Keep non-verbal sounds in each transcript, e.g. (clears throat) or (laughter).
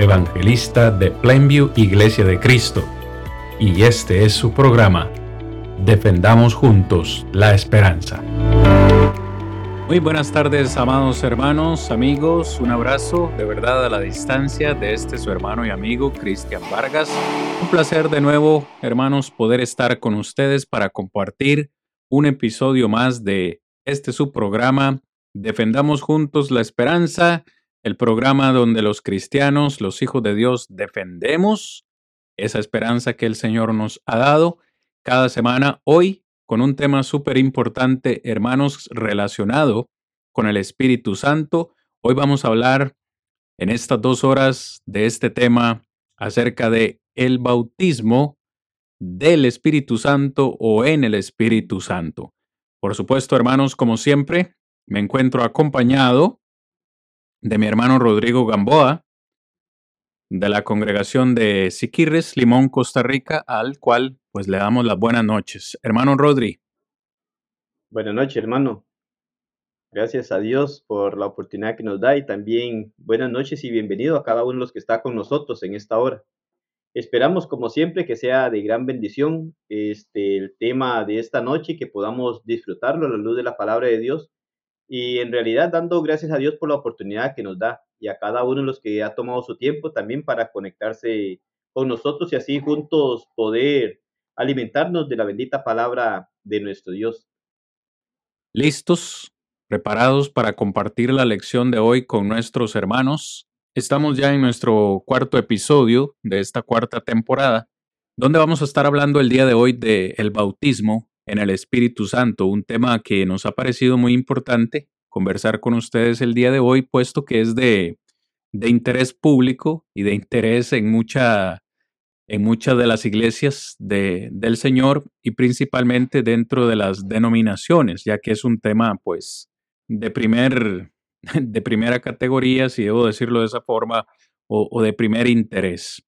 evangelista de Plainview Iglesia de Cristo, y este es su programa, Defendamos Juntos la Esperanza. Muy buenas tardes, amados hermanos, amigos, un abrazo de verdad a la distancia de este su hermano y amigo Cristian Vargas. Un placer de nuevo, hermanos, poder estar con ustedes para compartir un episodio más de este su programa, Defendamos Juntos la Esperanza el programa donde los cristianos, los hijos de Dios, defendemos esa esperanza que el Señor nos ha dado cada semana. Hoy con un tema súper importante, hermanos, relacionado con el Espíritu Santo. Hoy vamos a hablar en estas dos horas de este tema acerca de el bautismo del Espíritu Santo o en el Espíritu Santo. Por supuesto, hermanos, como siempre, me encuentro acompañado de mi hermano Rodrigo Gamboa, de la congregación de Siquirres, Limón, Costa Rica, al cual pues le damos las buenas noches. Hermano Rodri. Buenas noches, hermano. Gracias a Dios por la oportunidad que nos da y también buenas noches y bienvenido a cada uno de los que está con nosotros en esta hora. Esperamos, como siempre, que sea de gran bendición este, el tema de esta noche y que podamos disfrutarlo a la luz de la palabra de Dios y en realidad dando gracias a Dios por la oportunidad que nos da y a cada uno de los que ha tomado su tiempo también para conectarse con nosotros y así juntos poder alimentarnos de la bendita palabra de nuestro Dios. ¿Listos? ¿Preparados para compartir la lección de hoy con nuestros hermanos? Estamos ya en nuestro cuarto episodio de esta cuarta temporada, donde vamos a estar hablando el día de hoy de el bautismo en el Espíritu Santo, un tema que nos ha parecido muy importante conversar con ustedes el día de hoy, puesto que es de, de interés público y de interés en, mucha, en muchas de las iglesias de, del Señor y principalmente dentro de las denominaciones, ya que es un tema pues de, primer, (laughs) de primera categoría, si debo decirlo de esa forma, o, o de primer interés.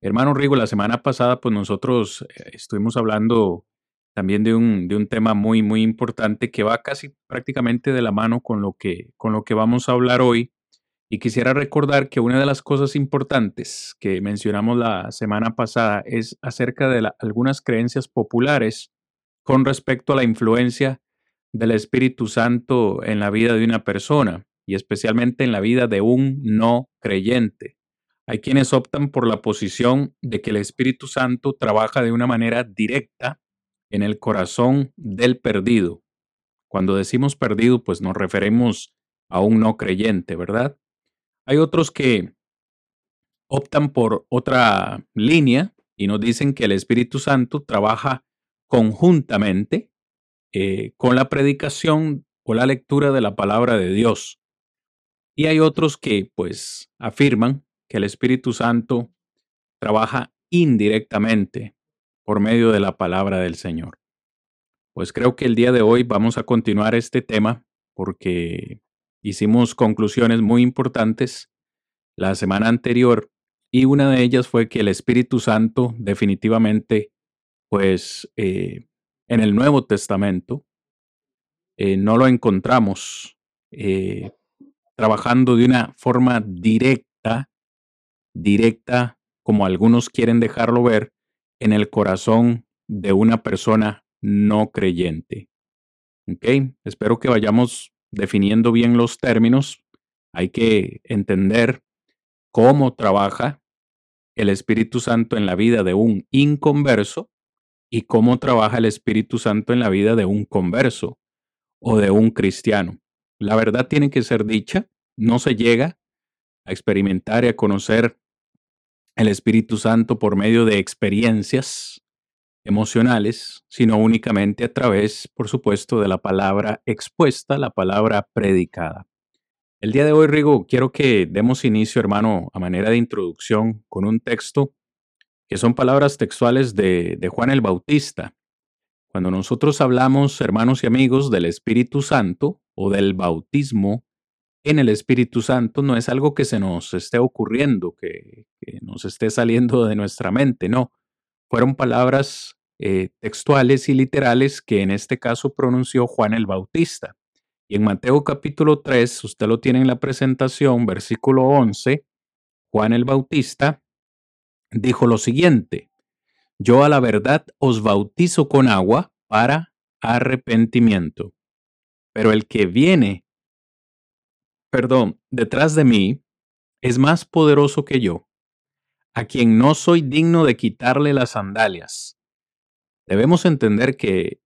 Hermano Rigo, la semana pasada pues nosotros eh, estuvimos hablando también de un, de un tema muy, muy importante que va casi prácticamente de la mano con lo, que, con lo que vamos a hablar hoy. Y quisiera recordar que una de las cosas importantes que mencionamos la semana pasada es acerca de algunas creencias populares con respecto a la influencia del Espíritu Santo en la vida de una persona y especialmente en la vida de un no creyente. Hay quienes optan por la posición de que el Espíritu Santo trabaja de una manera directa en el corazón del perdido. Cuando decimos perdido, pues nos referimos a un no creyente, ¿verdad? Hay otros que optan por otra línea y nos dicen que el Espíritu Santo trabaja conjuntamente eh, con la predicación o la lectura de la palabra de Dios. Y hay otros que pues afirman que el Espíritu Santo trabaja indirectamente por medio de la palabra del Señor. Pues creo que el día de hoy vamos a continuar este tema porque hicimos conclusiones muy importantes la semana anterior y una de ellas fue que el Espíritu Santo definitivamente, pues eh, en el Nuevo Testamento, eh, no lo encontramos eh, trabajando de una forma directa, directa, como algunos quieren dejarlo ver, en el corazón de una persona no creyente. ¿Ok? Espero que vayamos definiendo bien los términos. Hay que entender cómo trabaja el Espíritu Santo en la vida de un inconverso y cómo trabaja el Espíritu Santo en la vida de un converso o de un cristiano. La verdad tiene que ser dicha, no se llega a experimentar y a conocer el Espíritu Santo por medio de experiencias emocionales, sino únicamente a través, por supuesto, de la palabra expuesta, la palabra predicada. El día de hoy, Rigo, quiero que demos inicio, hermano, a manera de introducción con un texto que son palabras textuales de, de Juan el Bautista. Cuando nosotros hablamos, hermanos y amigos, del Espíritu Santo o del bautismo en el Espíritu Santo, no es algo que se nos esté ocurriendo, que, nos esté saliendo de nuestra mente, no. Fueron palabras eh, textuales y literales que en este caso pronunció Juan el Bautista. Y en Mateo capítulo 3, usted lo tiene en la presentación, versículo 11, Juan el Bautista dijo lo siguiente, yo a la verdad os bautizo con agua para arrepentimiento, pero el que viene, perdón, detrás de mí, es más poderoso que yo, a quien no soy digno de quitarle las sandalias. Debemos entender que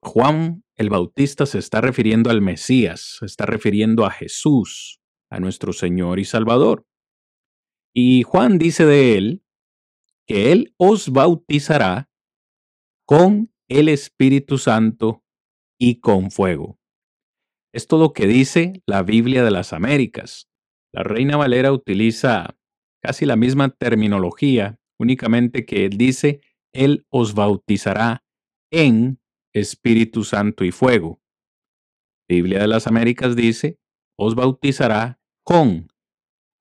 Juan el Bautista se está refiriendo al Mesías, se está refiriendo a Jesús, a nuestro Señor y Salvador. Y Juan dice de él que Él os bautizará con el Espíritu Santo y con fuego. Esto lo que dice la Biblia de las Américas. La Reina Valera utiliza casi la misma terminología, únicamente que él dice, Él os bautizará en Espíritu Santo y fuego. Biblia de las Américas dice, os bautizará con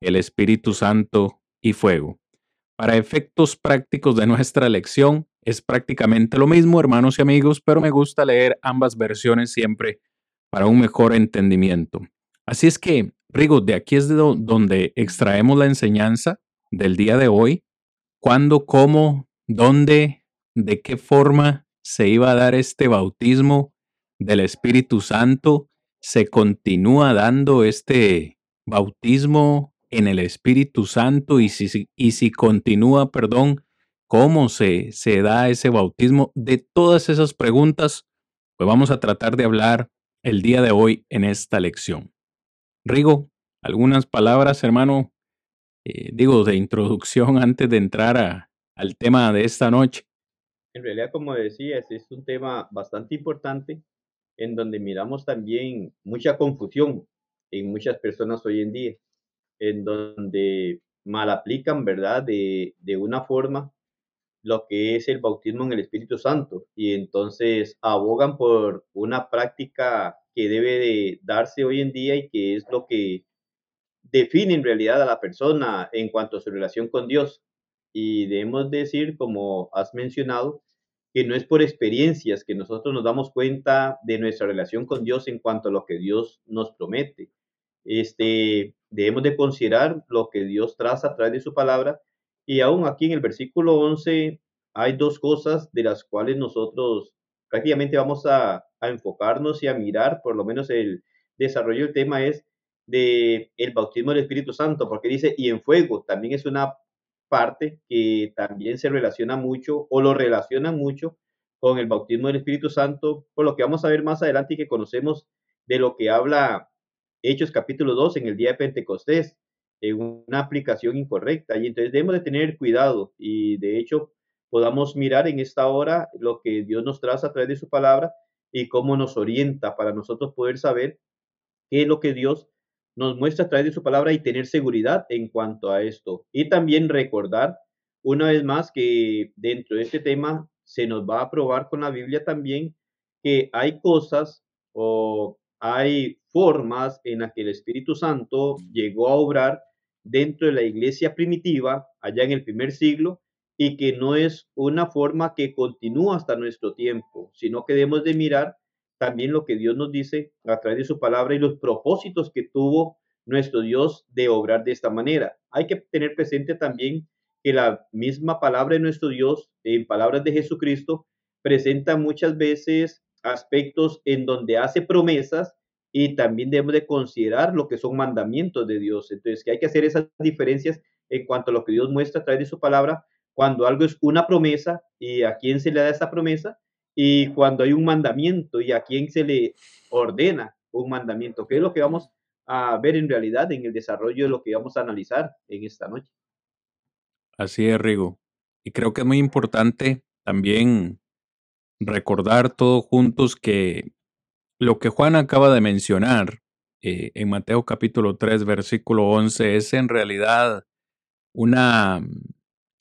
el Espíritu Santo y fuego. Para efectos prácticos de nuestra lección, es prácticamente lo mismo, hermanos y amigos, pero me gusta leer ambas versiones siempre para un mejor entendimiento. Así es que, Rigo, de aquí es de donde extraemos la enseñanza del día de hoy. ¿Cuándo, cómo, dónde, de qué forma se iba a dar este bautismo del Espíritu Santo? ¿Se continúa dando este bautismo en el Espíritu Santo y si, y si continúa, perdón, cómo se, se da ese bautismo. De todas esas preguntas, pues vamos a tratar de hablar el día de hoy en esta lección. Rigo, algunas palabras, hermano, eh, digo, de introducción antes de entrar al tema de esta noche. En realidad, como decías, es un tema bastante importante en donde miramos también mucha confusión en muchas personas hoy en día en donde mal aplican, ¿verdad? De, de una forma lo que es el bautismo en el Espíritu Santo y entonces abogan por una práctica que debe de darse hoy en día y que es lo que define en realidad a la persona en cuanto a su relación con Dios. Y debemos decir, como has mencionado, que no es por experiencias que nosotros nos damos cuenta de nuestra relación con Dios en cuanto a lo que Dios nos promete. Este, debemos de considerar lo que Dios traza a través de su palabra. Y aún aquí en el versículo 11 hay dos cosas de las cuales nosotros prácticamente vamos a, enfocarnos y a mirar, por lo menos el desarrollo del tema es de el bautismo del Espíritu Santo, porque dice, y en fuego, también es una parte que también se relaciona mucho o lo relaciona mucho con el bautismo del Espíritu Santo, por lo que vamos a ver más adelante y que conocemos de lo que habla Hechos capítulo 2 en el día de Pentecostés, en una aplicación incorrecta. Y entonces debemos de tener cuidado y de hecho podamos mirar en esta hora lo que Dios nos traza a través de su palabra y cómo nos orienta para nosotros poder saber qué es lo que Dios nos muestra a través de su palabra y tener seguridad en cuanto a esto. Y también recordar una vez más que dentro de este tema se nos va a probar con la Biblia también que hay cosas o hay formas en las que el Espíritu Santo llegó a obrar dentro de la iglesia primitiva, allá en el primer siglo, y que no es una forma que continúa hasta nuestro tiempo, sino que debemos de mirar también lo que Dios nos dice a través de su palabra y los propósitos que tuvo nuestro Dios de obrar de esta manera. Hay que tener presente también que la misma palabra de nuestro Dios, en palabras de Jesucristo, presenta muchas veces aspectos en donde hace promesas y también debemos de considerar lo que son mandamientos de Dios. Entonces, que hay que hacer esas diferencias en cuanto a lo que Dios muestra a través de su palabra, cuando algo es una promesa y a quién se le da esa promesa, y cuando hay un mandamiento y a quién se le ordena un mandamiento, que es lo que vamos a ver en realidad en el desarrollo de lo que vamos a analizar en esta noche. Así es, Rigo. Y creo que es muy importante también recordar todos juntos que lo que Juan acaba de mencionar eh, en Mateo capítulo 3, versículo 11, es en realidad una,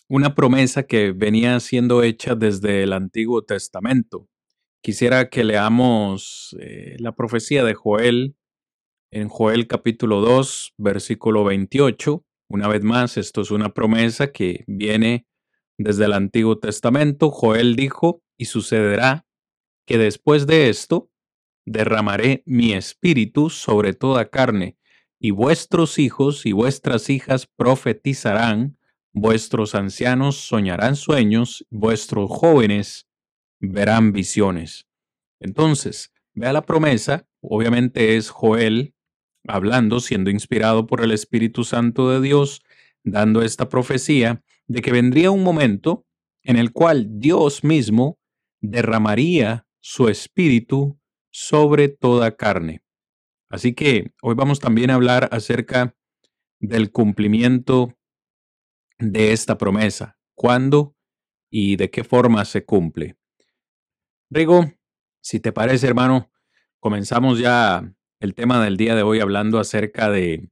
una promesa que venía siendo hecha desde el Antiguo Testamento. Quisiera que leamos eh, la profecía de Joel en Joel capítulo 2, versículo 28. Una vez más, esto es una promesa que viene desde el Antiguo Testamento. Joel dijo, y sucederá que después de esto derramaré mi espíritu sobre toda carne, y vuestros hijos y vuestras hijas profetizarán, vuestros ancianos soñarán sueños, vuestros jóvenes verán visiones. Entonces, vea la promesa, obviamente es Joel hablando, siendo inspirado por el Espíritu Santo de Dios, dando esta profecía de que vendría un momento en el cual Dios mismo derramaría su espíritu sobre toda carne. Así que hoy vamos también a hablar acerca del cumplimiento de esta promesa, cuándo y de qué forma se cumple. Rigo, si te parece, hermano, comenzamos ya el tema del día de hoy hablando acerca de,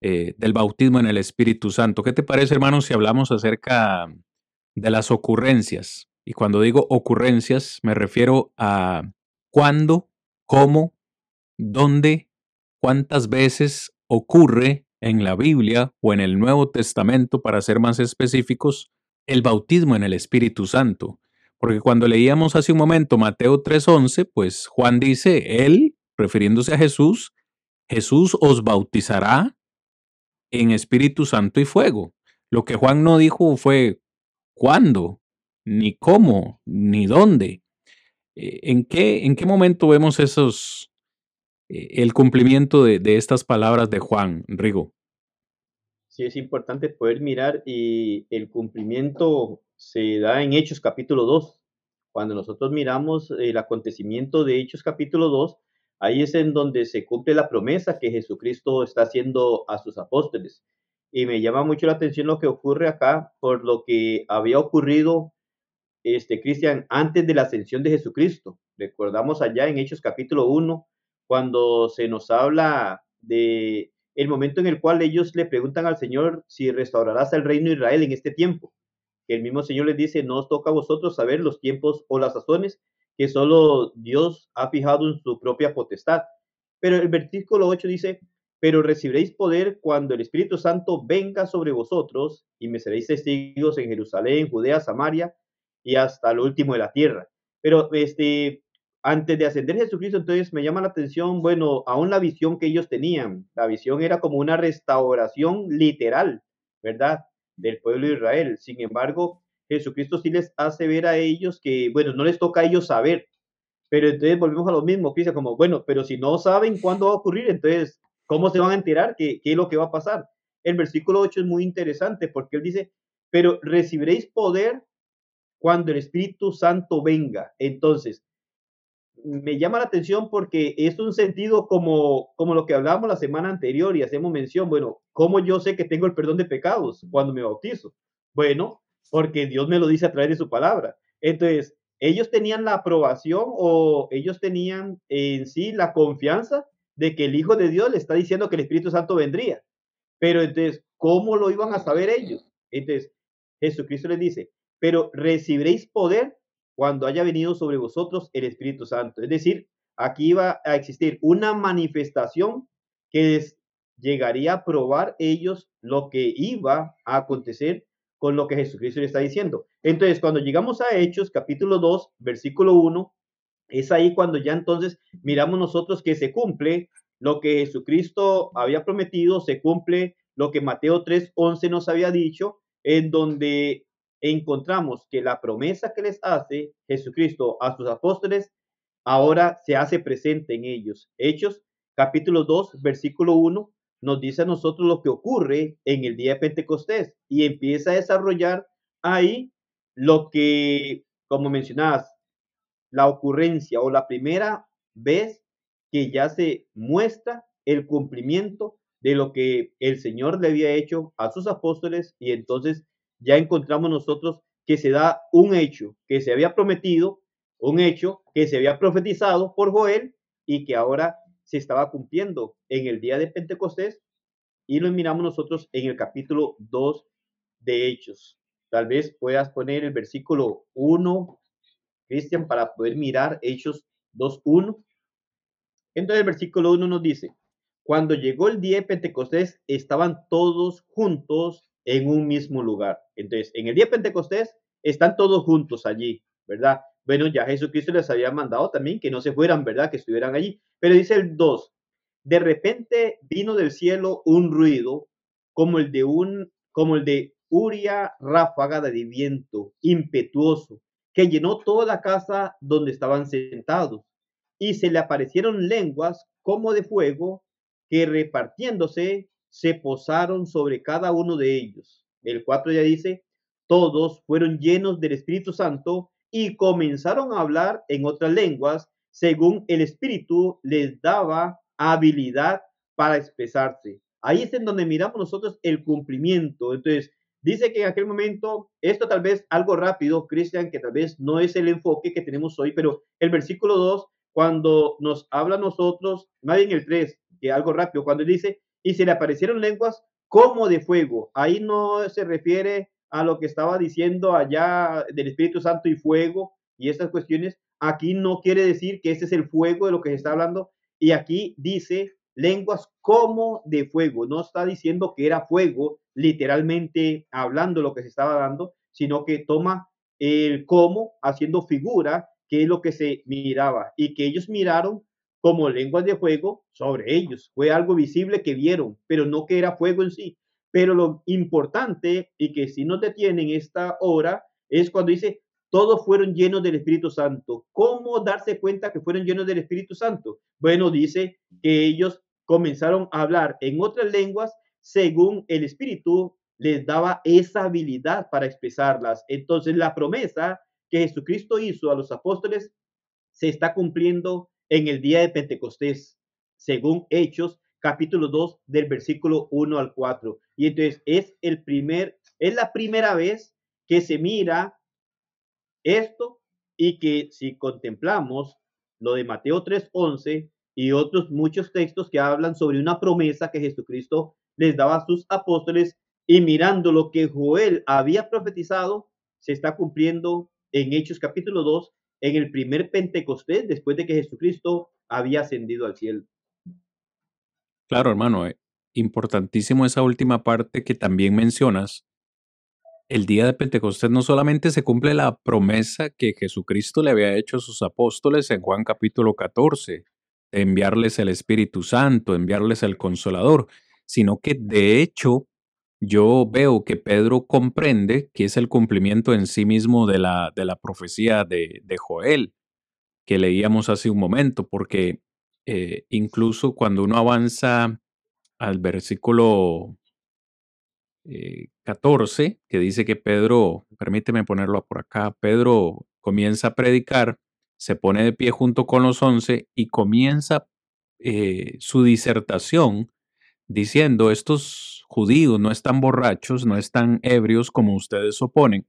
eh, del bautismo en el Espíritu Santo. ¿Qué te parece, hermano, si hablamos acerca de las ocurrencias? Y cuando digo ocurrencias, me refiero a cuándo, cómo, dónde, cuántas veces ocurre en la Biblia o en el Nuevo Testamento, para ser más específicos, el bautismo en el Espíritu Santo. Porque cuando leíamos hace un momento Mateo 3:11, pues Juan dice, Él, refiriéndose a Jesús, Jesús os bautizará en Espíritu Santo y fuego. Lo que Juan no dijo fue cuándo, ni cómo, ni dónde. Eh, ¿En qué, en qué momento vemos esos, eh, el cumplimiento de, de, estas palabras de Juan, Rigo? Sí, es importante poder mirar y el cumplimiento se da en Hechos capítulo 2. Cuando nosotros miramos el acontecimiento de Hechos capítulo 2, ahí es en donde se cumple la promesa que Jesucristo está haciendo a sus apóstoles. Y me llama mucho la atención lo que ocurre acá por lo que había ocurrido este, Cristian, antes de la ascensión de Jesucristo. Recordamos allá en Hechos capítulo 1, cuando se nos habla de el momento en el cual ellos le preguntan al Señor si restaurarás el reino de Israel en este tiempo. El mismo Señor les dice, no os toca a vosotros saber los tiempos o las sazones que solo Dios ha fijado en su propia potestad. Pero el versículo 8 dice, pero recibiréis poder cuando el Espíritu Santo venga sobre vosotros y me seréis testigos en Jerusalén, Judea, Samaria y hasta lo último de la tierra. Pero este, antes de ascender Jesucristo, entonces me llama la atención, bueno, aún la visión que ellos tenían. La visión era como una restauración literal, ¿verdad? Del pueblo de Israel. Sin embargo, Jesucristo sí les hace ver a ellos que, bueno, no les toca a ellos saber. Pero entonces volvemos a lo mismo, piensa como, bueno, pero si no saben cuándo va a ocurrir, entonces, ¿cómo se van a enterar qué, qué es lo que va a pasar? El versículo 8 es muy interesante porque él dice, pero recibiréis poder cuando el Espíritu Santo venga. Entonces, me llama la atención porque es un sentido como, como lo que hablábamos la semana anterior y hacemos mención, bueno, ¿cómo yo sé que tengo el perdón de pecados cuando me bautizo? Bueno, porque Dios me lo dice a través de su palabra. Entonces, ellos tenían la aprobación o ellos tenían en sí la confianza de que el Hijo de Dios le está diciendo que el Espíritu Santo vendría. Pero entonces, ¿cómo lo iban a saber ellos? Entonces, Jesucristo les dice, pero recibiréis poder cuando haya venido sobre vosotros el Espíritu Santo. Es decir, aquí va a existir una manifestación que llegaría a probar ellos lo que iba a acontecer con lo que Jesucristo le está diciendo. Entonces, cuando llegamos a Hechos, capítulo 2, versículo 1, es ahí cuando ya entonces miramos nosotros que se cumple lo que Jesucristo había prometido, se cumple lo que Mateo 3, 11 nos había dicho, en donde encontramos que la promesa que les hace Jesucristo a sus apóstoles ahora se hace presente en ellos. Hechos capítulo 2, versículo 1 nos dice a nosotros lo que ocurre en el día de Pentecostés y empieza a desarrollar ahí lo que, como mencionabas, la ocurrencia o la primera vez que ya se muestra el cumplimiento de lo que el Señor le había hecho a sus apóstoles y entonces ya encontramos nosotros que se da un hecho que se había prometido, un hecho que se había profetizado por Joel y que ahora se estaba cumpliendo en el día de Pentecostés y lo miramos nosotros en el capítulo 2 de Hechos. Tal vez puedas poner el versículo 1, Cristian, para poder mirar Hechos 2.1. Entonces el versículo 1 nos dice, cuando llegó el día de Pentecostés, estaban todos juntos en un mismo lugar. Entonces, en el día de Pentecostés, están todos juntos allí, ¿verdad? Bueno, ya Jesucristo les había mandado también que no se fueran, ¿verdad? Que estuvieran allí. Pero dice el 2, de repente vino del cielo un ruido como el de un, como el de Uria ráfaga de viento impetuoso que llenó toda la casa donde estaban sentados y se le aparecieron lenguas como de fuego que repartiéndose se posaron sobre cada uno de ellos. El 4 ya dice, todos fueron llenos del Espíritu Santo y comenzaron a hablar en otras lenguas según el Espíritu les daba habilidad para expresarse. Ahí es en donde miramos nosotros el cumplimiento. Entonces, dice que en aquel momento, esto tal vez algo rápido, Cristian, que tal vez no es el enfoque que tenemos hoy, pero el versículo 2, cuando nos habla nosotros, más bien el 3, que algo rápido, cuando dice, y se le aparecieron lenguas como de fuego. Ahí no se refiere a lo que estaba diciendo allá del Espíritu Santo y fuego y estas cuestiones. Aquí no quiere decir que ese es el fuego de lo que se está hablando. Y aquí dice lenguas como de fuego. No está diciendo que era fuego, literalmente hablando lo que se estaba dando, sino que toma el como haciendo figura, que es lo que se miraba y que ellos miraron como lenguas de fuego sobre ellos. Fue algo visible que vieron, pero no que era fuego en sí. Pero lo importante y que si nos detienen esta hora es cuando dice, todos fueron llenos del Espíritu Santo. ¿Cómo darse cuenta que fueron llenos del Espíritu Santo? Bueno, dice que ellos comenzaron a hablar en otras lenguas según el Espíritu les daba esa habilidad para expresarlas. Entonces la promesa que Jesucristo hizo a los apóstoles se está cumpliendo en el día de Pentecostés, según Hechos capítulo 2 del versículo 1 al 4. Y entonces es el primer, es la primera vez que se mira esto y que si contemplamos lo de Mateo 3:11 y otros muchos textos que hablan sobre una promesa que Jesucristo les daba a sus apóstoles y mirando lo que Joel había profetizado, se está cumpliendo en Hechos capítulo 2, en el primer Pentecostés, después de que Jesucristo había ascendido al cielo. Claro, hermano, eh, importantísimo esa última parte que también mencionas. El día de Pentecostés no solamente se cumple la promesa que Jesucristo le había hecho a sus apóstoles en Juan capítulo 14, de enviarles el Espíritu Santo, enviarles el Consolador, sino que de hecho yo veo que Pedro comprende que es el cumplimiento en sí mismo de la, de la profecía de, Joel que leíamos hace un momento, porque eh, incluso cuando uno avanza al versículo 14, eh, que dice que Pedro, permíteme ponerlo por acá, Pedro comienza a predicar, se pone de pie junto con los once y comienza eh, su disertación diciendo, estos judíos no están borrachos, no están ebrios como ustedes oponen,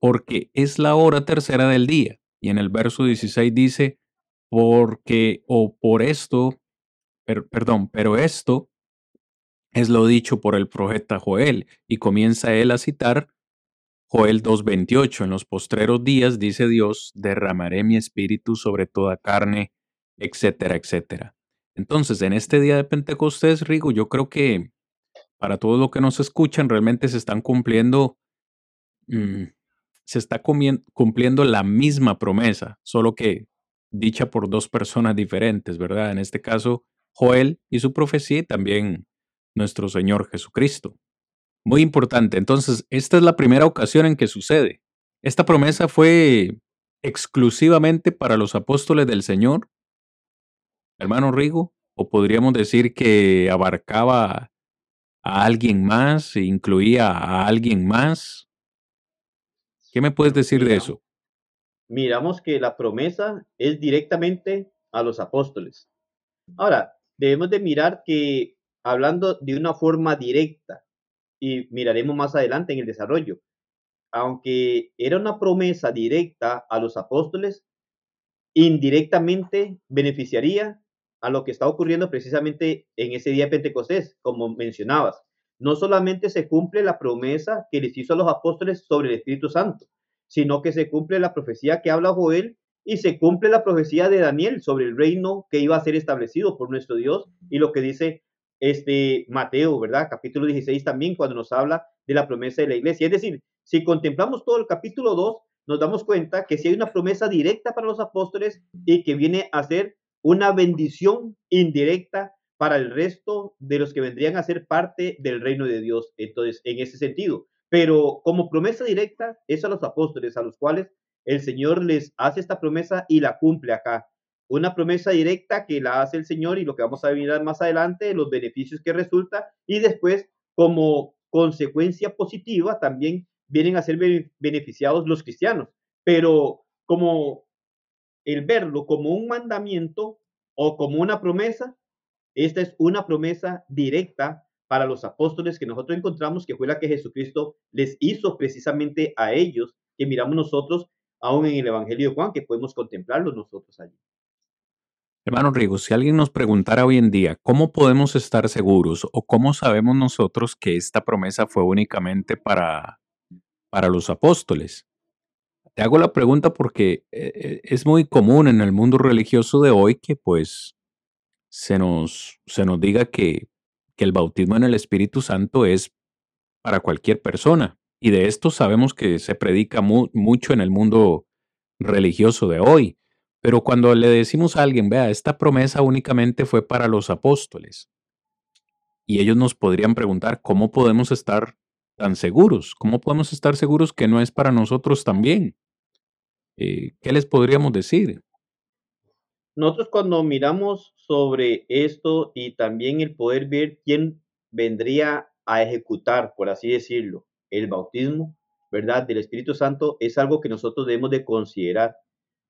porque es la hora tercera del día. Y en el verso 16 dice, porque o por esto, perdón, pero esto es lo dicho por el profeta Joel y comienza él a citar Joel 2.28, en los postreros días, dice Dios, derramaré mi espíritu sobre toda carne, etcétera, etcétera. Entonces, en este día de Pentecostés, Rigo, yo creo que para todos los que nos escuchan, realmente se están cumpliendo mm, se está cumpliendo la misma promesa, solo que dicha por dos personas diferentes, ¿verdad? En este caso, Joel y su profecía y también nuestro Señor Jesucristo. Muy importante. Entonces, esta es la primera ocasión en que sucede. Esta promesa fue exclusivamente para los apóstoles del Señor, hermano Rigo, o podríamos decir que abarcaba a alguien más, incluía a alguien más. ¿Qué me puedes decir de eso? Miramos que la promesa es directamente a los apóstoles. Ahora, debemos de mirar que hablando de una forma directa, y miraremos más adelante en el desarrollo, aunque era una promesa directa a los apóstoles, indirectamente beneficiaría a lo que está ocurriendo precisamente en ese día de Pentecostés, como mencionabas. No solamente se cumple la promesa que les hizo a los apóstoles sobre el Espíritu Santo, sino que se cumple la profecía que habla Joel y se cumple la profecía de Daniel sobre el reino que iba a ser establecido por nuestro Dios y lo que dice este Mateo, ¿verdad? Capítulo 16 también cuando nos habla de la promesa de la iglesia. Es decir, si contemplamos todo el capítulo 2, nos damos cuenta que si hay una promesa directa para los apóstoles y que viene a ser una bendición indirecta para el resto de los que vendrían a ser parte del reino de Dios. Entonces, en ese sentido, pero como promesa directa es a los apóstoles, a los cuales el Señor les hace esta promesa y la cumple acá. Una promesa directa que la hace el Señor y lo que vamos a mirar más adelante, los beneficios que resulta, y después como consecuencia positiva también vienen a ser beneficiados los cristianos. Pero como el verlo como un mandamiento o como una promesa, esta es una promesa directa para los apóstoles que nosotros encontramos, que fue la que Jesucristo les hizo precisamente a ellos, que miramos nosotros aún en el Evangelio de Juan, que podemos contemplarlo nosotros allí. Hermano Rigo, si alguien nos preguntara hoy en día, ¿cómo podemos estar seguros o cómo sabemos nosotros que esta promesa fue únicamente para, para los apóstoles? Te hago la pregunta porque eh, eh, es muy común en el mundo religioso de hoy que pues se nos, se nos diga que, que el bautismo en el Espíritu Santo es para cualquier persona. Y de esto sabemos que se predica mucho en el mundo religioso de hoy. Pero cuando le decimos a alguien, vea, esta promesa únicamente fue para los apóstoles. Y ellos nos podrían preguntar, ¿cómo podemos estar tan seguros? ¿Cómo podemos estar seguros que no es para nosotros también? Eh, ¿Qué les podríamos decir? Nosotros cuando miramos sobre esto y también el poder ver quién vendría a ejecutar, por así decirlo, el bautismo, ¿verdad? Del Espíritu Santo es algo que nosotros debemos de considerar.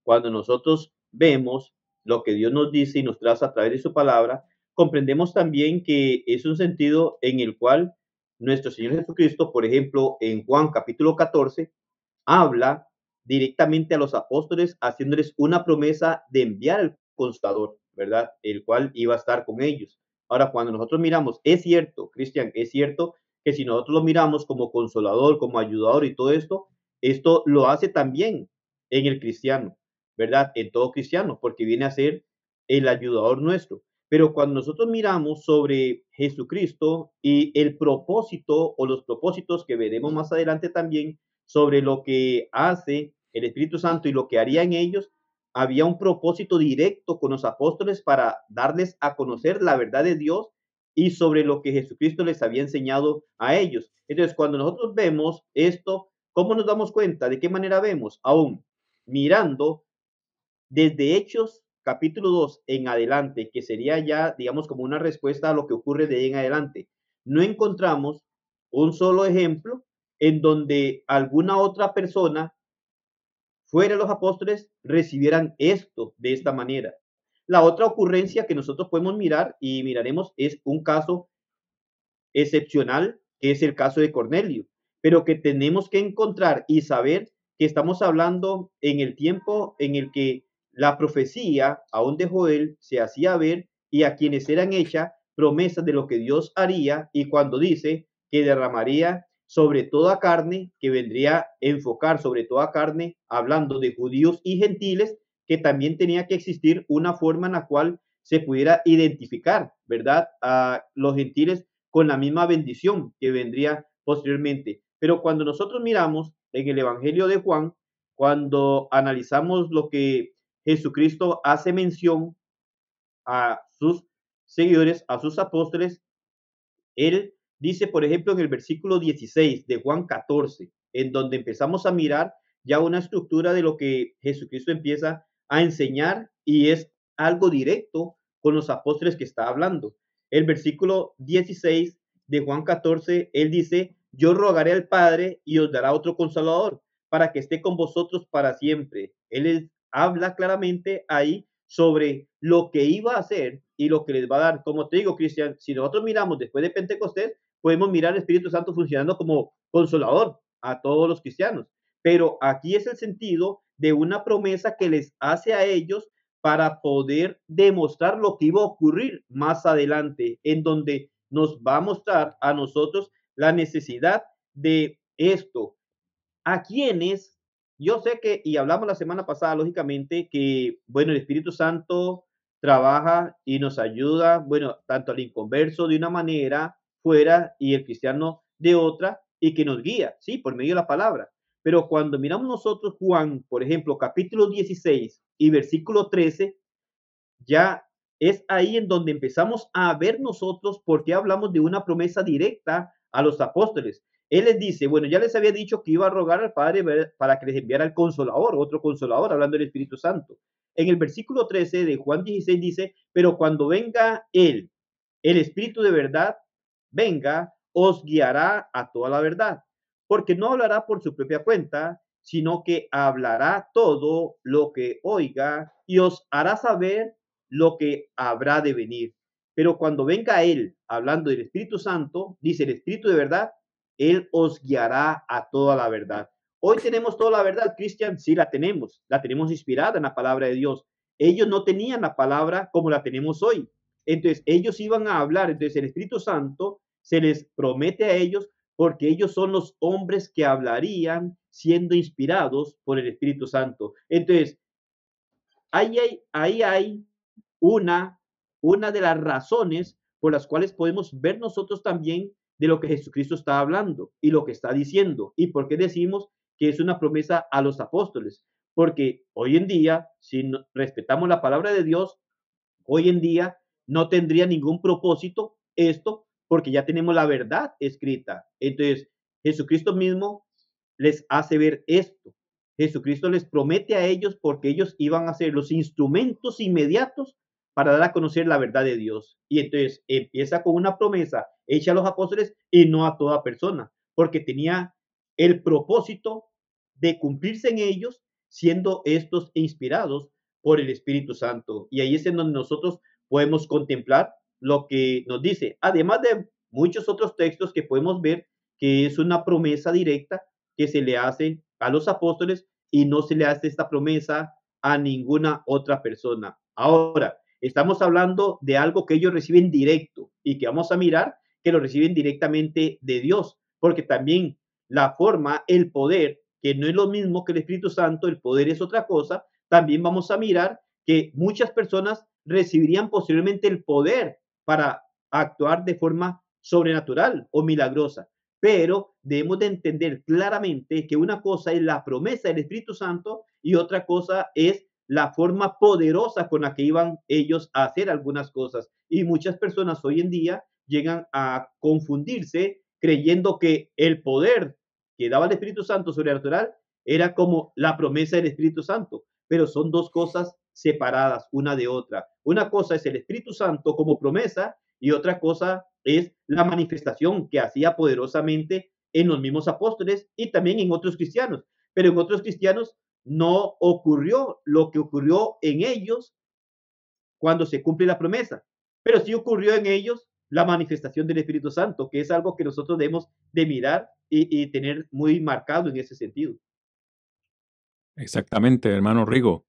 Cuando nosotros vemos lo que Dios nos dice y nos traza a través de su palabra, comprendemos también que es un sentido en el cual nuestro Señor Jesucristo, por ejemplo, en Juan capítulo 14, habla directamente a los apóstoles, haciéndoles una promesa de enviar el constador, ¿verdad? El cual iba a estar con ellos. Ahora, cuando nosotros miramos, es cierto, Cristian, es cierto que si nosotros lo miramos como consolador, como ayudador y todo esto, esto lo hace también en el cristiano, ¿verdad? En todo cristiano, porque viene a ser el ayudador nuestro. Pero cuando nosotros miramos sobre Jesucristo y el propósito o los propósitos que veremos más adelante también sobre lo que hace el Espíritu Santo y lo que haría en ellos, había un propósito directo con los apóstoles para darles a conocer la verdad de Dios y sobre lo que Jesucristo les había enseñado a ellos. Entonces, cuando nosotros vemos esto, ¿cómo nos damos cuenta? ¿De qué manera vemos? Aún mirando desde Hechos capítulo 2 en adelante, que sería ya, digamos, como una respuesta a lo que ocurre de ahí en adelante, no encontramos un solo ejemplo en donde alguna otra persona fuera los apóstoles recibieran esto de esta manera. La otra ocurrencia que nosotros podemos mirar y miraremos es un caso excepcional, que es el caso de Cornelio, pero que tenemos que encontrar y saber que estamos hablando en el tiempo en el que la profecía aún de Joel se hacía ver y a quienes eran hechas promesas de lo que Dios haría y cuando dice que derramaría sobre toda carne, que vendría a enfocar sobre toda carne, hablando de judíos y gentiles, que también tenía que existir una forma en la cual se pudiera identificar, ¿verdad? A los gentiles con la misma bendición que vendría posteriormente. Pero cuando nosotros miramos en el Evangelio de Juan, cuando analizamos lo que Jesucristo hace mención a sus seguidores, a sus apóstoles, él Dice, por ejemplo, en el versículo 16 de Juan 14, en donde empezamos a mirar ya una estructura de lo que Jesucristo empieza a enseñar y es algo directo con los apóstoles que está hablando. El versículo 16 de Juan 14, él dice, yo rogaré al Padre y os dará otro consolador para que esté con vosotros para siempre. Él habla claramente ahí sobre lo que iba a hacer y lo que les va a dar. Como te digo, Cristian, si nosotros miramos después de Pentecostés, podemos mirar al Espíritu Santo funcionando como consolador a todos los cristianos. Pero aquí es el sentido de una promesa que les hace a ellos para poder demostrar lo que iba a ocurrir más adelante, en donde nos va a mostrar a nosotros la necesidad de esto. A quienes, yo sé que, y hablamos la semana pasada, lógicamente, que, bueno, el Espíritu Santo trabaja y nos ayuda, bueno, tanto al inconverso de una manera y el cristiano de otra, y que nos guía, sí, por medio de la palabra. Pero cuando miramos nosotros Juan, por ejemplo, capítulo 16 y versículo 13, ya es ahí en donde empezamos a ver nosotros por qué hablamos de una promesa directa a los apóstoles. Él les dice, bueno, ya les había dicho que iba a rogar al Padre para que les enviara el consolador, otro consolador, hablando del Espíritu Santo. En el versículo 13 de Juan 16 dice, pero cuando venga Él, el Espíritu de verdad, venga, os guiará a toda la verdad, porque no hablará por su propia cuenta, sino que hablará todo lo que oiga y os hará saber lo que habrá de venir. Pero cuando venga Él, hablando del Espíritu Santo, dice el Espíritu de verdad, Él os guiará a toda la verdad. Hoy tenemos toda la verdad, Cristian, sí la tenemos, la tenemos inspirada en la palabra de Dios. Ellos no tenían la palabra como la tenemos hoy. Entonces, ellos iban a hablar, entonces el Espíritu Santo se les promete a ellos porque ellos son los hombres que hablarían siendo inspirados por el Espíritu Santo. Entonces, ahí hay, ahí una, una de las razones por las cuales podemos ver nosotros también de lo que Jesucristo está hablando y lo que está diciendo y por qué decimos que es una promesa a los apóstoles. Porque hoy en día, si respetamos la palabra de Dios, hoy en día no tendría ningún propósito esto porque ya tenemos la verdad escrita. Entonces, Jesucristo mismo les hace ver esto. Jesucristo les promete a ellos porque ellos iban a ser los instrumentos inmediatos para dar a conocer la verdad de Dios. Y entonces empieza con una promesa hecha a los apóstoles y no a toda persona, porque tenía el propósito de cumplirse en ellos, siendo estos inspirados por el Espíritu Santo. Y ahí es en donde nosotros podemos contemplar lo que nos dice, además de muchos otros textos que podemos ver que es una promesa directa que se le hace a los apóstoles y no se le hace esta promesa a ninguna otra persona. Ahora, Estamos hablando de algo que ellos reciben directo y que vamos a mirar que lo reciben directamente de Dios, porque también la forma, el poder, que no es lo mismo que el Espíritu Santo, el poder es otra cosa, también vamos a mirar que muchas personas recibirían posiblemente el poder para actuar de forma sobrenatural o milagrosa. Pero debemos de entender claramente que una cosa es la promesa del Espíritu Santo y otra cosa es la forma poderosa con la que iban ellos a hacer algunas cosas. Y muchas personas hoy en día llegan a confundirse creyendo que el poder que daba el Espíritu Santo sobrenatural era como la promesa del Espíritu Santo, pero son dos cosas separadas una de otra. Una cosa es el Espíritu Santo como promesa y otra cosa es la manifestación que hacía poderosamente en los mismos apóstoles y también en otros cristianos. Pero en otros cristianos no ocurrió lo que ocurrió en ellos cuando se cumple la promesa, pero sí ocurrió en ellos la manifestación del Espíritu Santo, que es algo que nosotros debemos de mirar y, tener muy marcado en ese sentido. Exactamente, hermano Rigo.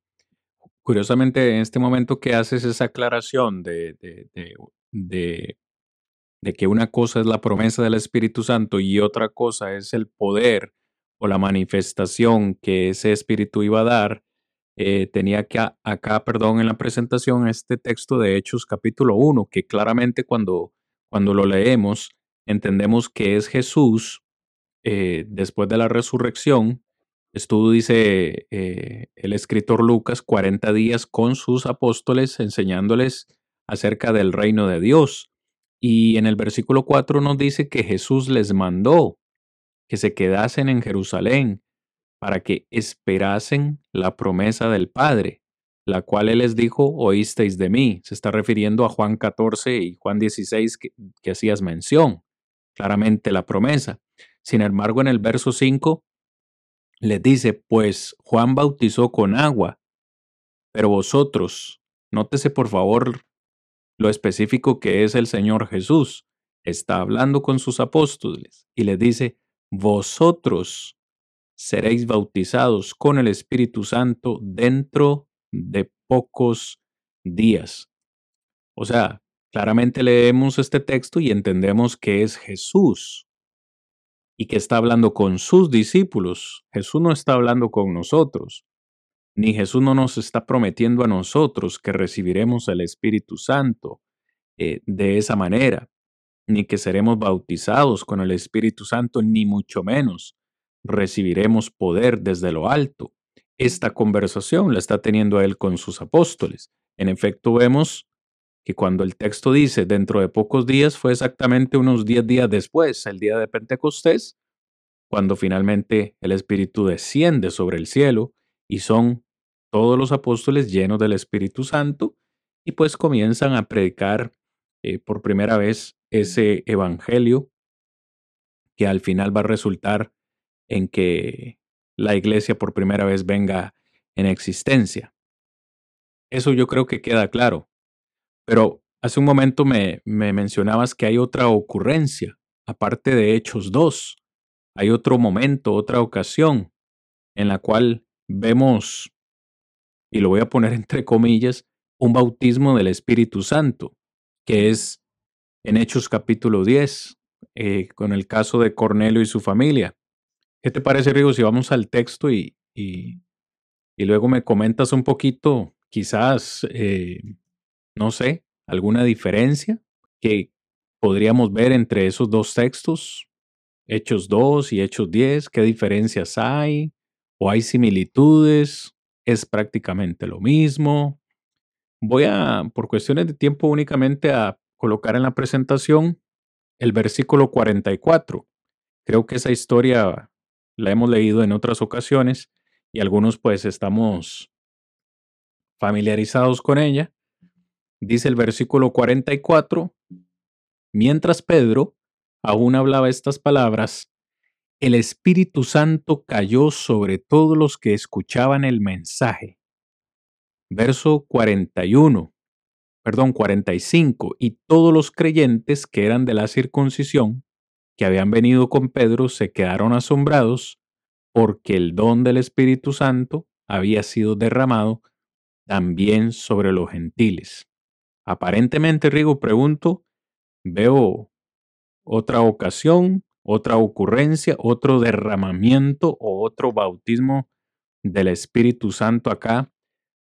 Curiosamente, en este momento que haces esa aclaración de, de, de que una cosa es la promesa del Espíritu Santo y otra cosa es el poder o la manifestación que ese espíritu iba a dar, eh, tenía que acá, perdón, en la presentación este texto de Hechos capítulo 1, que claramente cuando, cuando lo leemos entendemos que es Jesús eh, después de la resurrección. Esto dice eh, el escritor Lucas, 40 días con sus apóstoles enseñándoles acerca del reino de Dios. Y en el versículo 4 nos dice que Jesús les mandó que se quedasen en Jerusalén para que esperasen la promesa del Padre, la cual Él les dijo, oísteis de mí. Se está refiriendo a Juan 14 y Juan 16 que, que hacías mención, claramente la promesa. Sin embargo, en el verso 5 les dice, pues Juan bautizó con agua, pero vosotros, nótese por favor lo específico que es el Señor Jesús, está hablando con sus apóstoles y les dice, vosotros seréis bautizados con el Espíritu Santo dentro de pocos días. O sea, claramente leemos este texto y entendemos que es Jesús y que está hablando con sus discípulos. Jesús no está hablando con nosotros, ni Jesús no nos está prometiendo a nosotros que recibiremos el Espíritu Santo eh, de esa manera, ni que seremos bautizados con el Espíritu Santo, ni mucho menos recibiremos poder desde lo alto. Esta conversación la está teniendo él con sus apóstoles. En efecto, vemos que cuando el texto dice dentro de pocos días fue exactamente unos diez días después, el día de Pentecostés, cuando finalmente el Espíritu desciende sobre el cielo y son todos los apóstoles llenos del Espíritu Santo y pues comienzan a predicar eh, por primera vez ese evangelio que al final va a resultar en que la iglesia por primera vez venga en existencia. Eso yo creo que queda claro. Pero hace un momento me, me mencionabas que hay otra ocurrencia, aparte de Hechos 2. Hay otro momento, otra ocasión en la cual vemos, y lo voy a poner (laughs) entre comillas, un bautismo del Espíritu Santo, que es en Hechos capítulo 10, eh, con el caso de Cornelio y su familia. ¿Qué te parece, Rigo, si vamos al texto y, y, luego me comentas un poquito, quizás, eh, no sé, alguna diferencia que podríamos ver entre esos dos textos, Hechos 2 y Hechos 10? ¿Qué diferencias hay? ¿O hay similitudes? ¿Es prácticamente lo mismo? Voy a, por cuestiones de tiempo, únicamente a colocar en la presentación el versículo 44. Creo que esa historia la hemos leído en otras ocasiones y algunos pues estamos familiarizados con ella. Dice el versículo 44, mientras Pedro aún hablaba estas palabras, el Espíritu Santo cayó sobre todos los que escuchaban el mensaje. Verso 41, perdón, 45, y todos los creyentes que eran de la circuncisión que habían venido con Pedro se quedaron asombrados porque el don del Espíritu Santo había sido derramado también sobre los gentiles. Aparentemente, Rigo, pregunto, veo otra ocasión, otra ocurrencia, otro derramamiento o otro bautismo del Espíritu Santo acá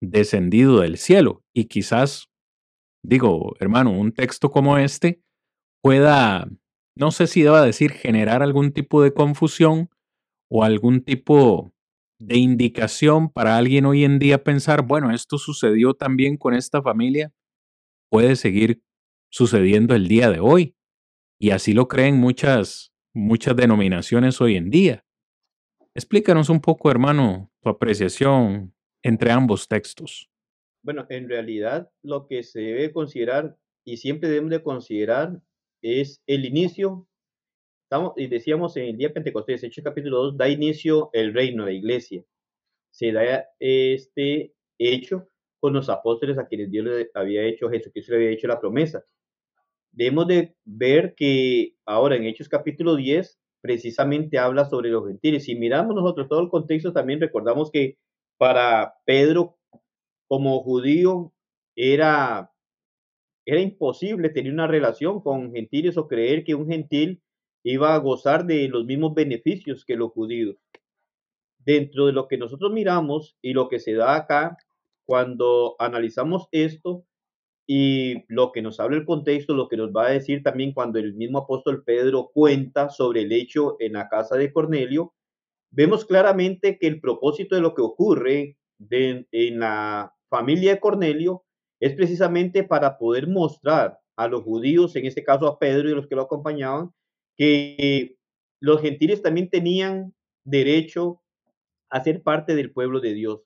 descendido del cielo. Y quizás, digo, hermano, un texto como este pueda no sé si deba decir generar algún tipo de confusión o algún tipo de indicación para alguien hoy en día pensar, bueno, esto sucedió también con esta familia, puede seguir sucediendo el día de hoy. Y así lo creen muchas, muchas denominaciones hoy en día. Explícanos un poco, hermano, tu apreciación entre ambos textos. Bueno, en realidad lo que se debe considerar y siempre debemos de considerar es el inicio, estamos, y decíamos en el día Pentecostés, Hechos capítulo 2, da inicio el reino, de la iglesia. Se da este hecho con los apóstoles a quienes Dios había hecho, Jesucristo le había hecho la promesa. Debemos de ver que ahora en Hechos capítulo 10 precisamente habla sobre los gentiles. Si miramos nosotros todo el contexto, también recordamos que para Pedro como judío era era imposible tener una relación con gentiles o creer que un gentil iba a gozar de los mismos beneficios que los judíos. Dentro de lo que nosotros miramos y lo que se da acá, cuando analizamos esto y lo que nos habla el contexto, lo que nos va a decir también cuando el mismo apóstol Pedro cuenta sobre el hecho en la casa de Cornelio, vemos claramente que el propósito de lo que ocurre en la familia de Cornelio es precisamente para poder mostrar a los judíos, en este caso a Pedro y los que lo acompañaban, que los gentiles también tenían derecho a ser parte del pueblo de Dios.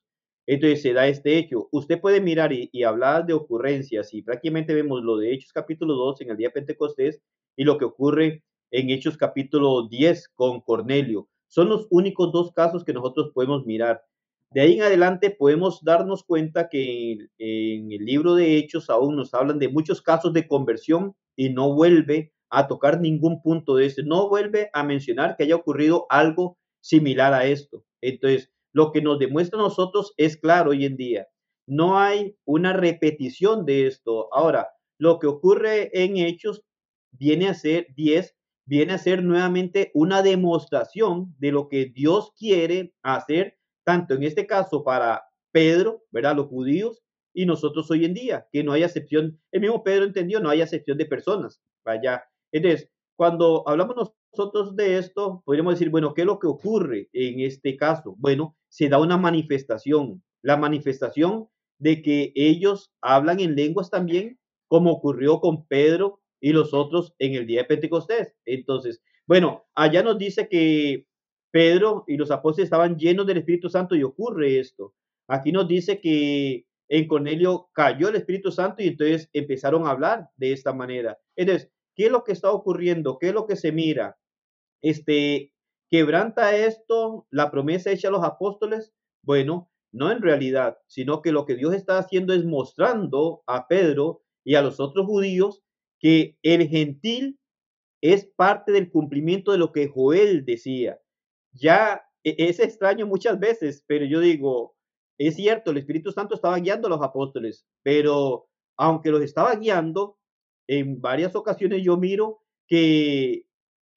Entonces se da este hecho. Usted puede mirar y, hablar de ocurrencias y prácticamente vemos lo de Hechos capítulo 2 en el día Pentecostés y lo que ocurre en Hechos capítulo 10 con Cornelio. Son los únicos dos casos que nosotros podemos mirar. De ahí en adelante podemos darnos cuenta que en, el libro de Hechos aún nos hablan de muchos casos de conversión y no vuelve a tocar ningún punto de este, no vuelve a mencionar que haya ocurrido algo similar a esto. Entonces, lo que nos demuestra a nosotros es claro hoy en día no hay una repetición de esto. Ahora, lo que ocurre en Hechos viene a ser 10, viene a ser nuevamente una demostración de lo que Dios quiere hacer, tanto en este caso para Pedro, ¿verdad? Los judíos y nosotros hoy en día, que no hay excepción, el mismo Pedro entendió, no hay excepción de personas, vaya. Entonces, cuando hablamos nosotros de esto, podríamos decir, bueno, ¿qué es lo que ocurre en este caso? Bueno, se da una manifestación, la manifestación de que ellos hablan en lenguas también, como ocurrió con Pedro y los otros en el día de Pentecostés. Entonces, bueno, allá nos dice que Pedro y los apóstoles estaban llenos del Espíritu Santo y ocurre esto. Aquí nos dice que en Cornelio cayó el Espíritu Santo y entonces empezaron a hablar de esta manera. Entonces, ¿qué es lo que está ocurriendo? ¿Qué es lo que se mira? Este, ¿quebranta esto la promesa hecha a los apóstoles? Bueno, no en realidad, sino que lo que Dios está haciendo es mostrando a Pedro y a los otros judíos que el gentil es parte del cumplimiento de lo que Joel decía. Ya e, es extraño muchas veces, pero yo digo, es cierto, el Espíritu Santo estaba guiando a los apóstoles, pero aunque los estaba guiando, en varias ocasiones yo miro que,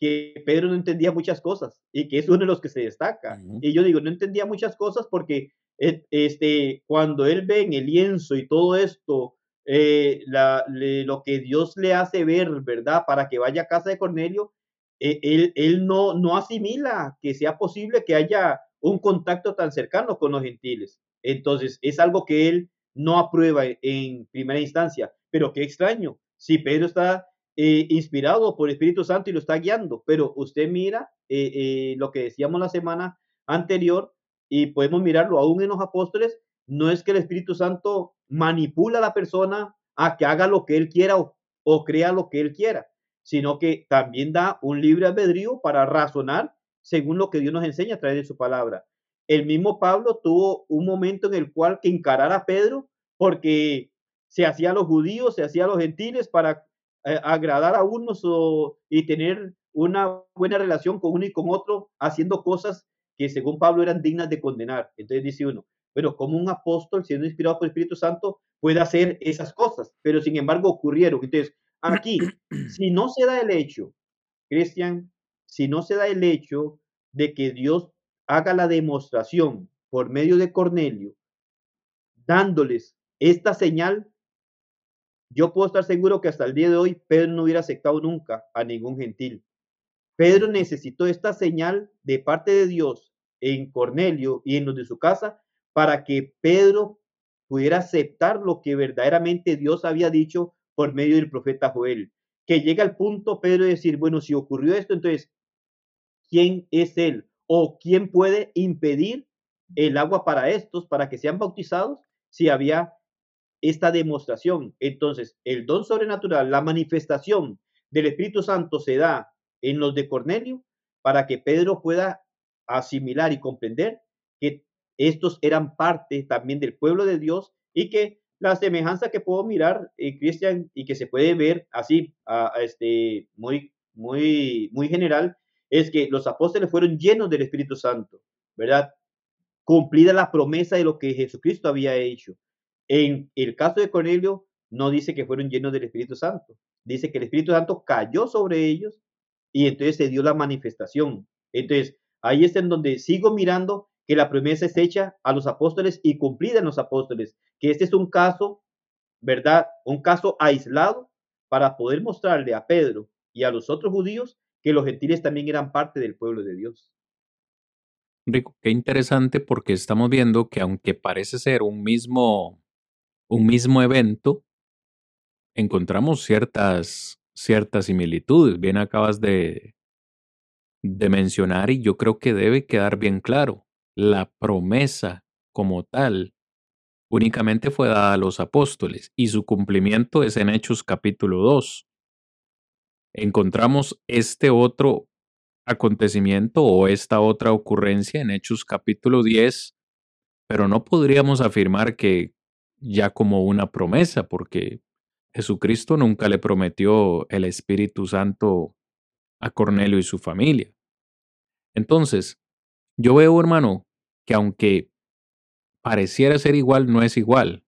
que Pedro no entendía muchas cosas y que es uno de los que se destaca. Y yo digo, no entendía muchas cosas porque e, este, cuando él ve en el lienzo y todo esto, eh, lo que Dios le hace ver, ¿verdad? Para que vaya a casa de Cornelio, eh, él, él no, no asimila que sea posible que haya un contacto tan cercano con los gentiles. Entonces, es algo que él no aprueba en primera instancia. Pero qué extraño, si Pedro está eh, inspirado por el Espíritu Santo y lo está guiando, pero usted mira eh, eh, lo que decíamos la semana anterior y podemos mirarlo aún en los apóstoles, no es que el Espíritu Santo manipula a la persona a que haga lo que él quiera o, crea lo que él quiera, sino que también da un libre albedrío para razonar según lo que Dios nos enseña a través de su palabra. El mismo Pablo tuvo un momento en el cual que encarar a Pedro porque se hacía a los judíos, se hacía a los gentiles para eh, agradar a unos y tener una buena relación con uno y con otro, haciendo cosas que según Pablo eran dignas de condenar. Entonces dice uno, pero como un apóstol siendo inspirado por el Espíritu Santo puede hacer esas cosas, pero sin embargo ocurrieron. Entonces, aquí, si no se da el hecho, Cristian, si no se da el hecho de que Dios haga la demostración por medio de Cornelio, dándoles esta señal, yo puedo estar seguro que hasta el día de hoy Pedro no hubiera aceptado nunca a ningún gentil. Pedro necesitó esta señal de parte de Dios en Cornelio y en los de su casa para que Pedro pudiera aceptar lo que verdaderamente Dios había dicho por medio del profeta Joel. Que llega al punto Pedro de decir, bueno, si ocurrió esto, entonces, ¿quién es él? ¿O quién puede impedir el agua para estos, para que sean bautizados, si había esta demostración? Entonces, el don sobrenatural, la manifestación del Espíritu Santo se da en los de Cornelio para que Pedro pueda asimilar y comprender que estos eran parte también del pueblo de Dios y que la semejanza que puedo mirar, eh, Cristian, y que se puede ver así, a, este, muy, muy, muy general, es que los apóstoles fueron llenos del Espíritu Santo, ¿verdad? Cumplida la promesa de lo que Jesucristo había hecho. En el caso de Cornelio, no dice que fueron llenos del Espíritu Santo, dice que el Espíritu Santo cayó sobre ellos y entonces se dio la manifestación. Entonces, ahí es en donde sigo mirando que la promesa es hecha a los apóstoles y cumplida en los apóstoles, que este es un caso, ¿verdad? Un caso aislado para poder mostrarle a Pedro y a los otros judíos que los gentiles también eran parte del pueblo de Dios. Rico, qué interesante porque estamos viendo que aunque parece ser un mismo, un mismo evento, encontramos ciertas, ciertas similitudes. Bien acabas de, de mencionar y yo creo que debe quedar bien claro. La promesa como tal únicamente fue dada a los apóstoles y su cumplimiento es en Hechos capítulo 2 encontramos este otro acontecimiento o esta otra ocurrencia en Hechos capítulo 10, pero no podríamos afirmar que ya como una promesa, porque Jesucristo nunca le prometió el Espíritu Santo a Cornelio y su familia. Entonces, yo veo, hermano, que aunque pareciera ser igual, no es igual.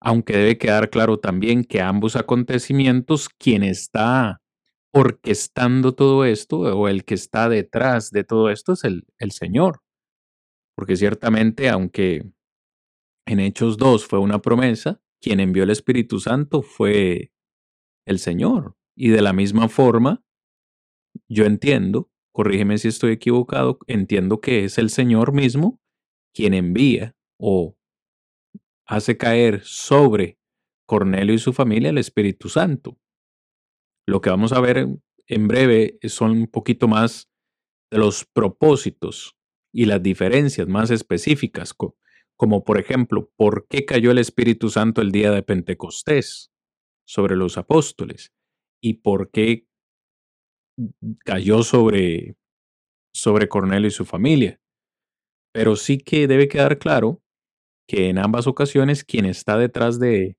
Aunque debe quedar claro también que ambos acontecimientos, quien está orquestando todo esto o el que está detrás de todo esto es el, el Señor. Porque ciertamente, aunque en Hechos 2 fue una promesa, quien envió el Espíritu Santo fue el Señor. Y de la misma forma, yo entiendo, corrígeme si estoy equivocado, entiendo que es el Señor mismo quien envía o hace caer sobre Cornelio y su familia el Espíritu Santo. Lo que vamos a ver en breve son un poquito más de los propósitos y las diferencias más específicas, como por ejemplo, ¿por qué cayó el Espíritu Santo el día de Pentecostés sobre los apóstoles? ¿Y por qué cayó sobre, sobre Cornelio y su familia? Pero sí que debe quedar claro que en ambas ocasiones quien está detrás de,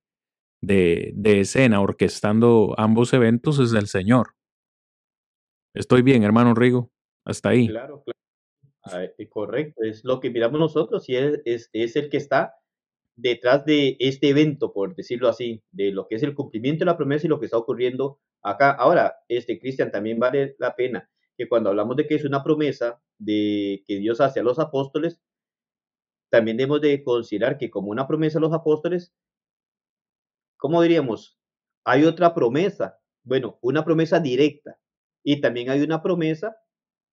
de, escena orquestando ambos eventos es el Señor. Estoy bien, hermano Rigo, hasta ahí. Claro, claro. Ah, eh, correcto, es lo que miramos nosotros y es, es, es, el que está detrás de este evento, por decirlo así, de lo que es el cumplimiento de la promesa y lo que está ocurriendo acá. Ahora, este Cristian, también vale la pena que cuando hablamos de que es una promesa de que Dios hace a los apóstoles, también debemos de considerar que como una promesa a los apóstoles, ¿cómo diríamos? Hay otra promesa, bueno, una promesa directa y también hay una promesa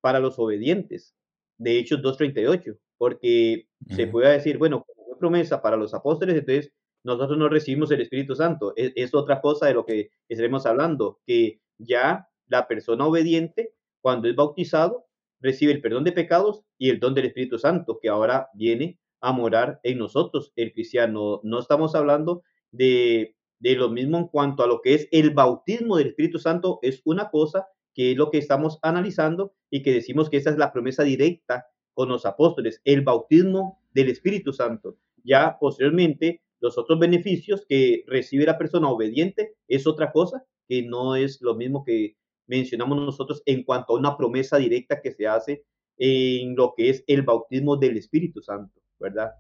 para los obedientes, de Hechos 2.38, porque se puede decir, bueno, como promesa para los apóstoles, entonces nosotros no recibimos el Espíritu Santo. Es, es, otra cosa de lo que estaremos hablando, que ya la persona obediente, cuando es bautizado, recibe el perdón de pecados y el don del Espíritu Santo, que ahora viene a morar en nosotros, el cristiano. No estamos hablando de, de lo mismo en cuanto a lo que es el bautismo del Espíritu Santo, es una cosa que es lo que estamos analizando y que decimos que esa es la promesa directa con los apóstoles, el bautismo del Espíritu Santo. Ya posteriormente, los otros beneficios que recibe la persona obediente es otra cosa, que no es lo mismo que mencionamos nosotros en cuanto a una promesa directa que se hace en lo que es el bautismo del Espíritu Santo. ¿verdad?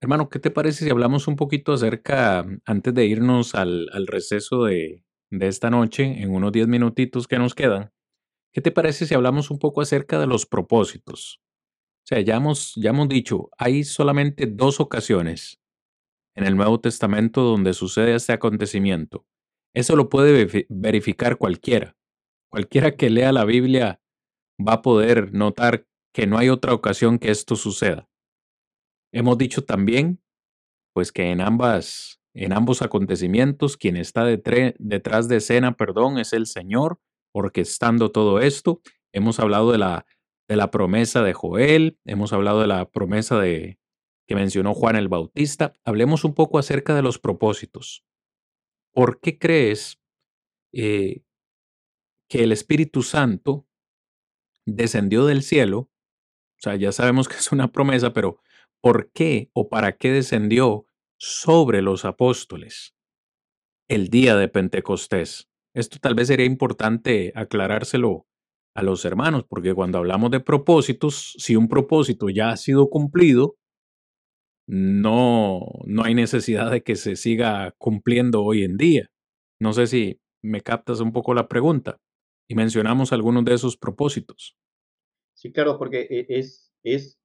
Hermano, ¿qué te parece si hablamos un poquito acerca, antes de irnos al, receso de, de, esta noche, en unos 10 minutitos que nos quedan, ¿qué te parece si hablamos un poco acerca de los propósitos? O sea, ya hemos, ya hemos dicho, hay solamente dos ocasiones en el Nuevo Testamento donde sucede este acontecimiento. Eso lo puede verificar cualquiera. Cualquiera que lea la Biblia va a poder notar que no hay otra ocasión que esto suceda. Hemos dicho también, pues que en ambas, en ambos acontecimientos, quien está detrás de escena, perdón, es el Señor, orquestando todo esto. Hemos hablado de la, de la promesa de Joel, hemos hablado de la promesa de que mencionó Juan el Bautista. Hablemos un poco acerca de los propósitos. ¿Por qué crees eh, que el Espíritu Santo descendió del cielo o sea, ya sabemos que es una promesa, pero ¿por qué o para qué descendió sobre los apóstoles el día de Pentecostés? Esto tal vez sería importante aclarárselo a los hermanos, porque cuando hablamos de propósitos, si un propósito ya ha sido cumplido, no, no hay necesidad de que se siga cumpliendo hoy en día. No sé si me captas un poco la pregunta y mencionamos algunos de esos propósitos. Sí, claro, porque e, es, es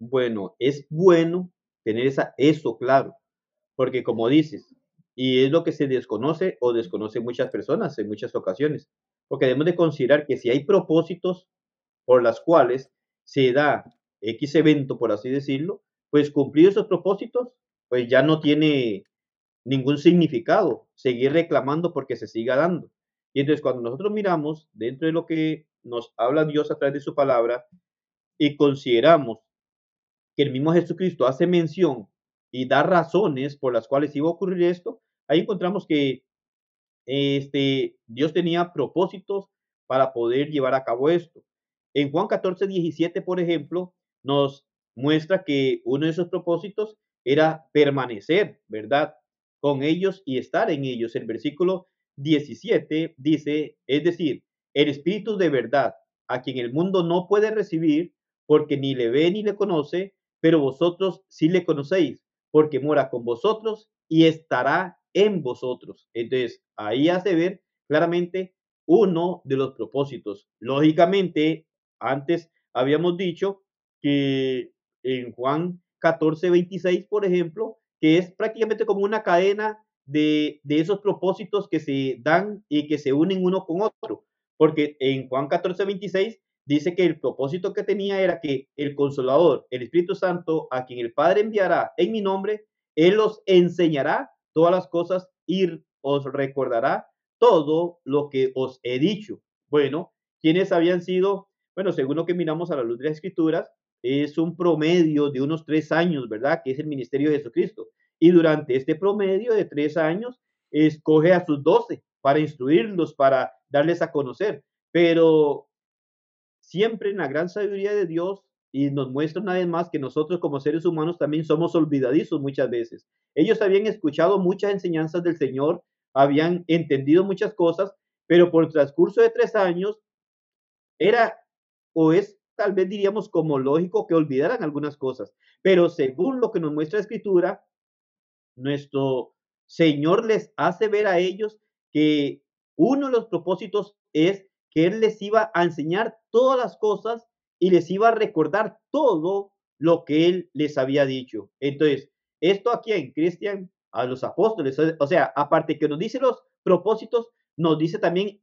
bueno, es bueno tener esa, eso claro, porque como dices, y es lo que se desconoce o desconoce muchas personas en muchas ocasiones, porque debemos de considerar que si hay propósitos por las cuales se da X evento, por así decirlo, pues cumplir esos propósitos, pues ya no tiene ningún significado seguir reclamando porque se siga dando. Y entonces cuando nosotros miramos dentro de lo que nos habla Dios a través de su palabra y consideramos que el mismo Jesucristo hace mención y da razones por las cuales iba a ocurrir esto, ahí encontramos que este, Dios tenía propósitos para poder llevar a cabo esto. En Juan 14, 17, por ejemplo, nos muestra que uno de esos propósitos era permanecer, ¿verdad? Con ellos y estar en ellos. El versículo 17 dice, es decir, el Espíritu de verdad, a quien el mundo no puede recibir porque ni le ve ni le conoce, pero vosotros sí le conocéis, porque mora con vosotros y estará en vosotros. Entonces, ahí hace ver claramente uno de los propósitos. Lógicamente, antes habíamos dicho que en Juan 14, 26, por ejemplo, que es prácticamente como una cadena de, de esos propósitos que se dan y que se unen uno con otro. Porque en Juan 14, 26 dice que el propósito que tenía era que el consolador, el Espíritu Santo, a quien el Padre enviará en mi nombre, Él os enseñará todas las cosas y os recordará todo lo que os he dicho. Bueno, ¿quiénes habían sido? Bueno, según lo que miramos a la luz de las escrituras, es un promedio de unos tres años, ¿verdad? Que es el ministerio de Jesucristo. Y durante este promedio de tres años, escoge a sus doce para instruirlos, para darles a conocer. Pero siempre en la gran sabiduría de Dios y nos muestra una vez más que nosotros como seres humanos también somos olvidadizos muchas veces. Ellos habían escuchado muchas enseñanzas del Señor, habían entendido muchas cosas, pero por el transcurso de tres años era o es tal vez diríamos como lógico que olvidaran algunas cosas, pero según lo que nos muestra la escritura, nuestro Señor les hace ver a ellos que uno de los propósitos es que Él les iba a enseñar todas las cosas y les iba a recordar todo lo que Él les había dicho. Entonces, esto aquí en Cristian, a los apóstoles, o sea, aparte que nos dice los propósitos, nos dice también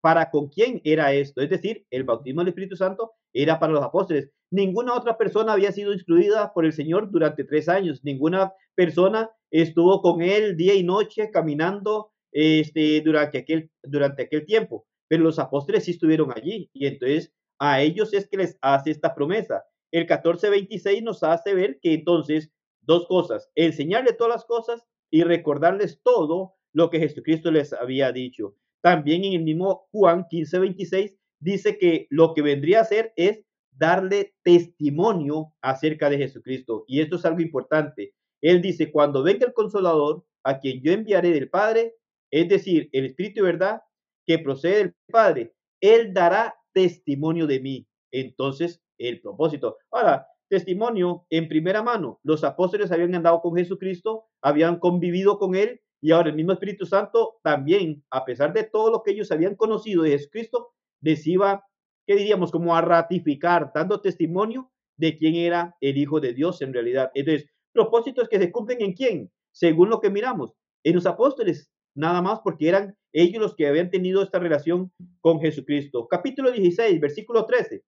para con quién era esto. Es decir, el bautismo del Espíritu Santo era para los apóstoles. Ninguna otra persona había sido instruida por el Señor durante tres años. Ninguna persona estuvo con él día y noche caminando este, durante aquel tiempo pero los apóstoles sí estuvieron allí y entonces a ellos es que les hace esta promesa. El 14:26 nos hace ver que entonces dos cosas, enseñarle todas las cosas y recordarles todo lo que Jesucristo les había dicho. También en el mismo Juan 15:26 dice que lo que vendría a hacer es darle testimonio acerca de Jesucristo. Y esto es algo importante. Él dice, cuando venga el consolador, a quien yo enviaré del Padre, es decir, el Espíritu de verdad, que procede del Padre, Él dará testimonio de mí. Entonces, el propósito. Ahora, testimonio en primera mano. Los apóstoles habían andado con Jesucristo, habían convivido con Él y ahora el mismo Espíritu Santo también, a pesar de todo lo que ellos habían conocido de Jesucristo, les iba, ¿qué diríamos? Como a ratificar, dando testimonio de quién era el Hijo de Dios en realidad. Entonces, propósitos que se cumplen en quién, según lo que miramos, en los apóstoles, nada más porque eran ellos los que habían tenido esta relación con Jesucristo. Capítulo 16, versículo 13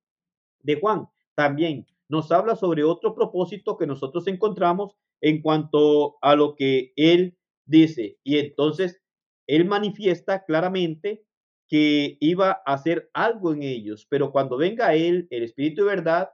de Juan también nos habla sobre otro propósito que nosotros encontramos en cuanto a lo que él dice. Y entonces él manifiesta claramente que iba a hacer algo en ellos, pero cuando venga él, el Espíritu de verdad,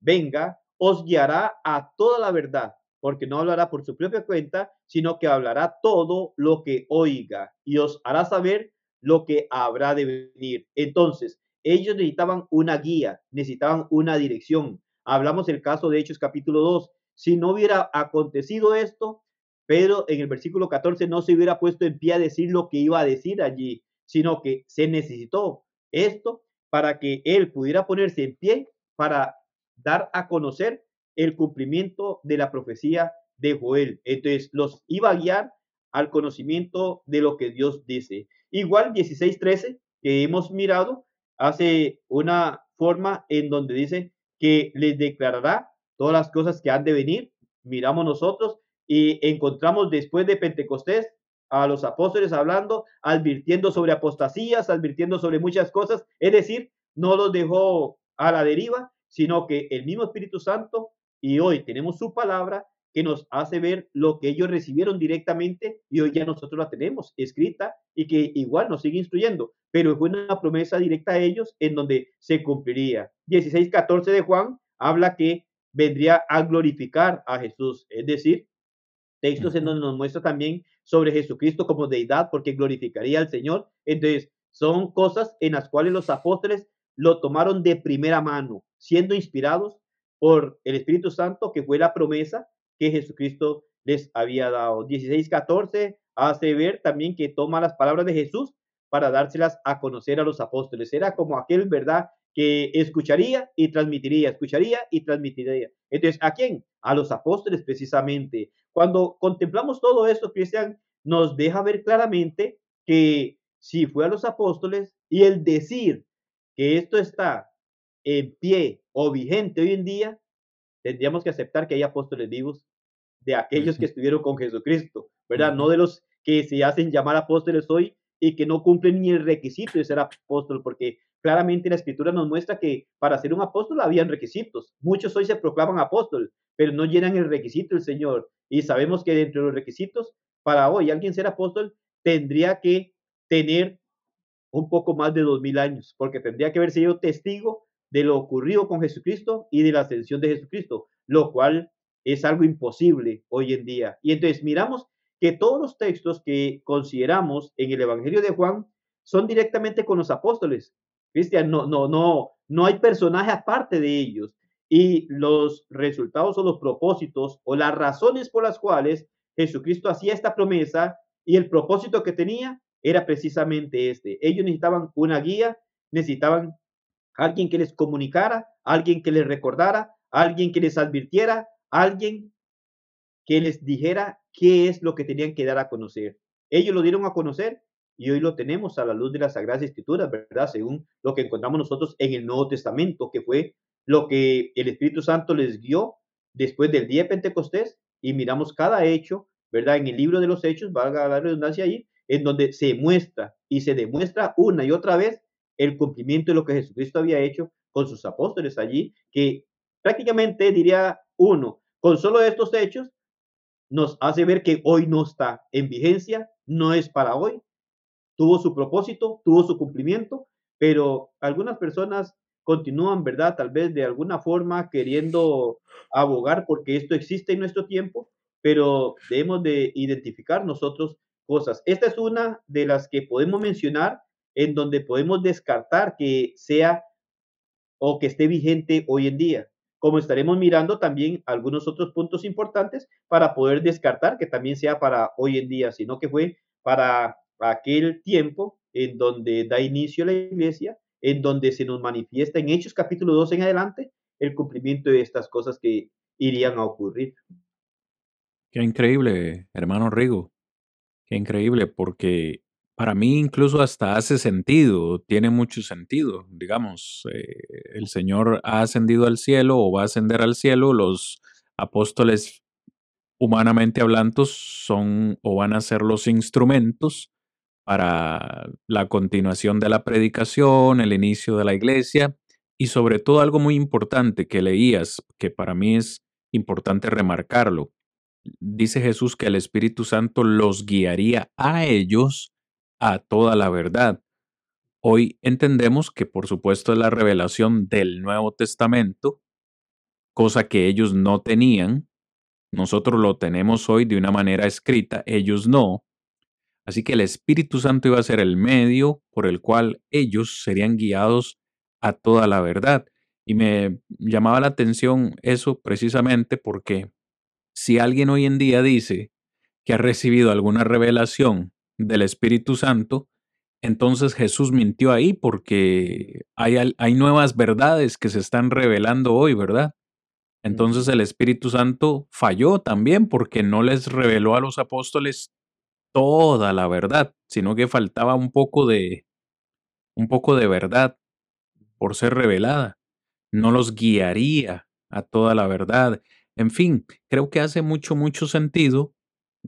venga, os guiará a toda la verdad, porque no hablará por su propia cuenta, sino que hablará todo lo que oiga y os hará saber lo que habrá de venir. Entonces, ellos necesitaban una guía, necesitaban una dirección. Hablamos del caso de Hechos capítulo 2. Si no hubiera acontecido esto, Pedro en el versículo 14 no se hubiera puesto en pie a decir lo que iba a decir allí, sino que se necesitó esto para que él pudiera ponerse en pie para dar a conocer el cumplimiento de la profecía de Joel. Entonces los iba a guiar al conocimiento de lo que Dios dice. Igual 16:13 que hemos mirado hace una forma en donde dice que les declarará todas las cosas que han de venir. Miramos nosotros y encontramos después de Pentecostés a los apóstoles hablando, advirtiendo sobre apostasías, advirtiendo sobre muchas cosas. Es decir, no los dejó a la deriva, sino que el mismo Espíritu Santo y hoy tenemos su palabra que nos hace ver lo que ellos recibieron directamente y hoy ya nosotros la tenemos escrita y que igual nos sigue instruyendo, pero fue una promesa directa a ellos en donde se cumpliría. 16.14 de Juan habla que vendría a glorificar a Jesús, es decir, textos en donde nos muestra también sobre Jesucristo como deidad porque glorificaría al Señor. Entonces, son cosas en las cuales los apóstoles lo tomaron de primera mano, siendo inspirados por el Espíritu Santo, que fue la promesa que Jesucristo les había dado. 16:14 hace ver también que toma las palabras de Jesús para dárselas a conocer a los apóstoles. Era como aquel, ¿verdad? que escucharía y transmitiría, escucharía y transmitiría. Entonces, ¿a quién? A los apóstoles precisamente. Cuando contemplamos todo esto, Cristian, nos deja ver claramente que si fue a los apóstoles y el decir que esto está en pie o vigente hoy en día, tendríamos que aceptar que hay apóstoles vivos de aquellos que estuvieron con Jesucristo, ¿verdad? No de los que se hacen llamar apóstoles hoy y que no cumplen ni el requisito de ser apóstol, porque claramente la escritura nos muestra que para ser un apóstol habían requisitos. Muchos hoy se proclaman apóstol, pero no llenan el requisito del Señor. Y sabemos que dentro de los requisitos, para hoy alguien ser apóstol tendría que tener un poco más de dos mil años, porque tendría que haber sido testigo de lo ocurrido con Jesucristo y de la ascensión de Jesucristo, lo cual es algo imposible hoy en día. Y entonces miramos que todos los textos que consideramos en el Evangelio de Juan son directamente con los apóstoles. Cristian, no, no, no, no hay personaje aparte de ellos. Y los resultados o los propósitos o las razones por las cuales Jesucristo hacía esta promesa y el propósito que tenía era precisamente este. Ellos necesitaban una guía, necesitaban alguien que les comunicara, alguien que les recordara, alguien que les advirtiera, alguien que les dijera qué es lo que tenían que dar a conocer. Ellos lo dieron a conocer y hoy lo tenemos a la luz de las Sagradas Escrituras, ¿verdad? Según lo que encontramos nosotros en el Nuevo Testamento, que fue lo que el Espíritu Santo les guió después del día de Pentecostés y miramos cada hecho, ¿verdad? En el libro de los hechos, valga la redundancia ahí, en donde se muestra y se demuestra una y otra vez el cumplimiento de lo que Jesucristo había hecho con sus apóstoles allí, que prácticamente diría uno, con solo estos hechos, nos hace ver que hoy no está en vigencia, no es para hoy, tuvo su propósito, tuvo su cumplimiento, pero algunas personas continúan, ¿verdad? Tal vez de alguna forma queriendo abogar porque esto existe en nuestro tiempo, pero debemos de identificar nosotros cosas. Esta es una de las que podemos mencionar en donde podemos descartar que sea o que esté vigente hoy en día. Como estaremos mirando también algunos otros puntos importantes para poder descartar que también sea para hoy en día, sino que fue para aquel tiempo en donde da inicio la iglesia, en donde se nos manifiesta en Hechos capítulo 2 en adelante el cumplimiento de estas cosas que irían a ocurrir. Qué increíble, hermano Rigo. Qué increíble, porque para mí incluso hasta hace sentido, tiene mucho sentido. Digamos, eh, el Señor ha ascendido al cielo o va a ascender al cielo, los apóstoles humanamente hablando son o van a ser los instrumentos para la continuación de la predicación, el inicio de la iglesia y sobre todo algo muy importante que leías, que para mí es importante remarcarlo dice Jesús que el Espíritu Santo los guiaría a ellos a toda la verdad. Hoy entendemos que por supuesto es la revelación del Nuevo Testamento, cosa que ellos no tenían. Nosotros lo tenemos hoy de una manera escrita, ellos no. Así que el Espíritu Santo iba a ser el medio por el cual ellos serían guiados a toda la verdad. Y me llamaba la atención eso precisamente porque si alguien hoy en día dice que ha recibido alguna revelación del Espíritu Santo, entonces Jesús mintió ahí porque hay, hay nuevas verdades que se están revelando hoy, ¿verdad? Entonces el Espíritu Santo falló también porque no les reveló a los apóstoles toda la verdad, sino que faltaba un poco de un poco de verdad por ser revelada. No los guiaría a toda la verdad. En fin, creo que hace mucho, mucho sentido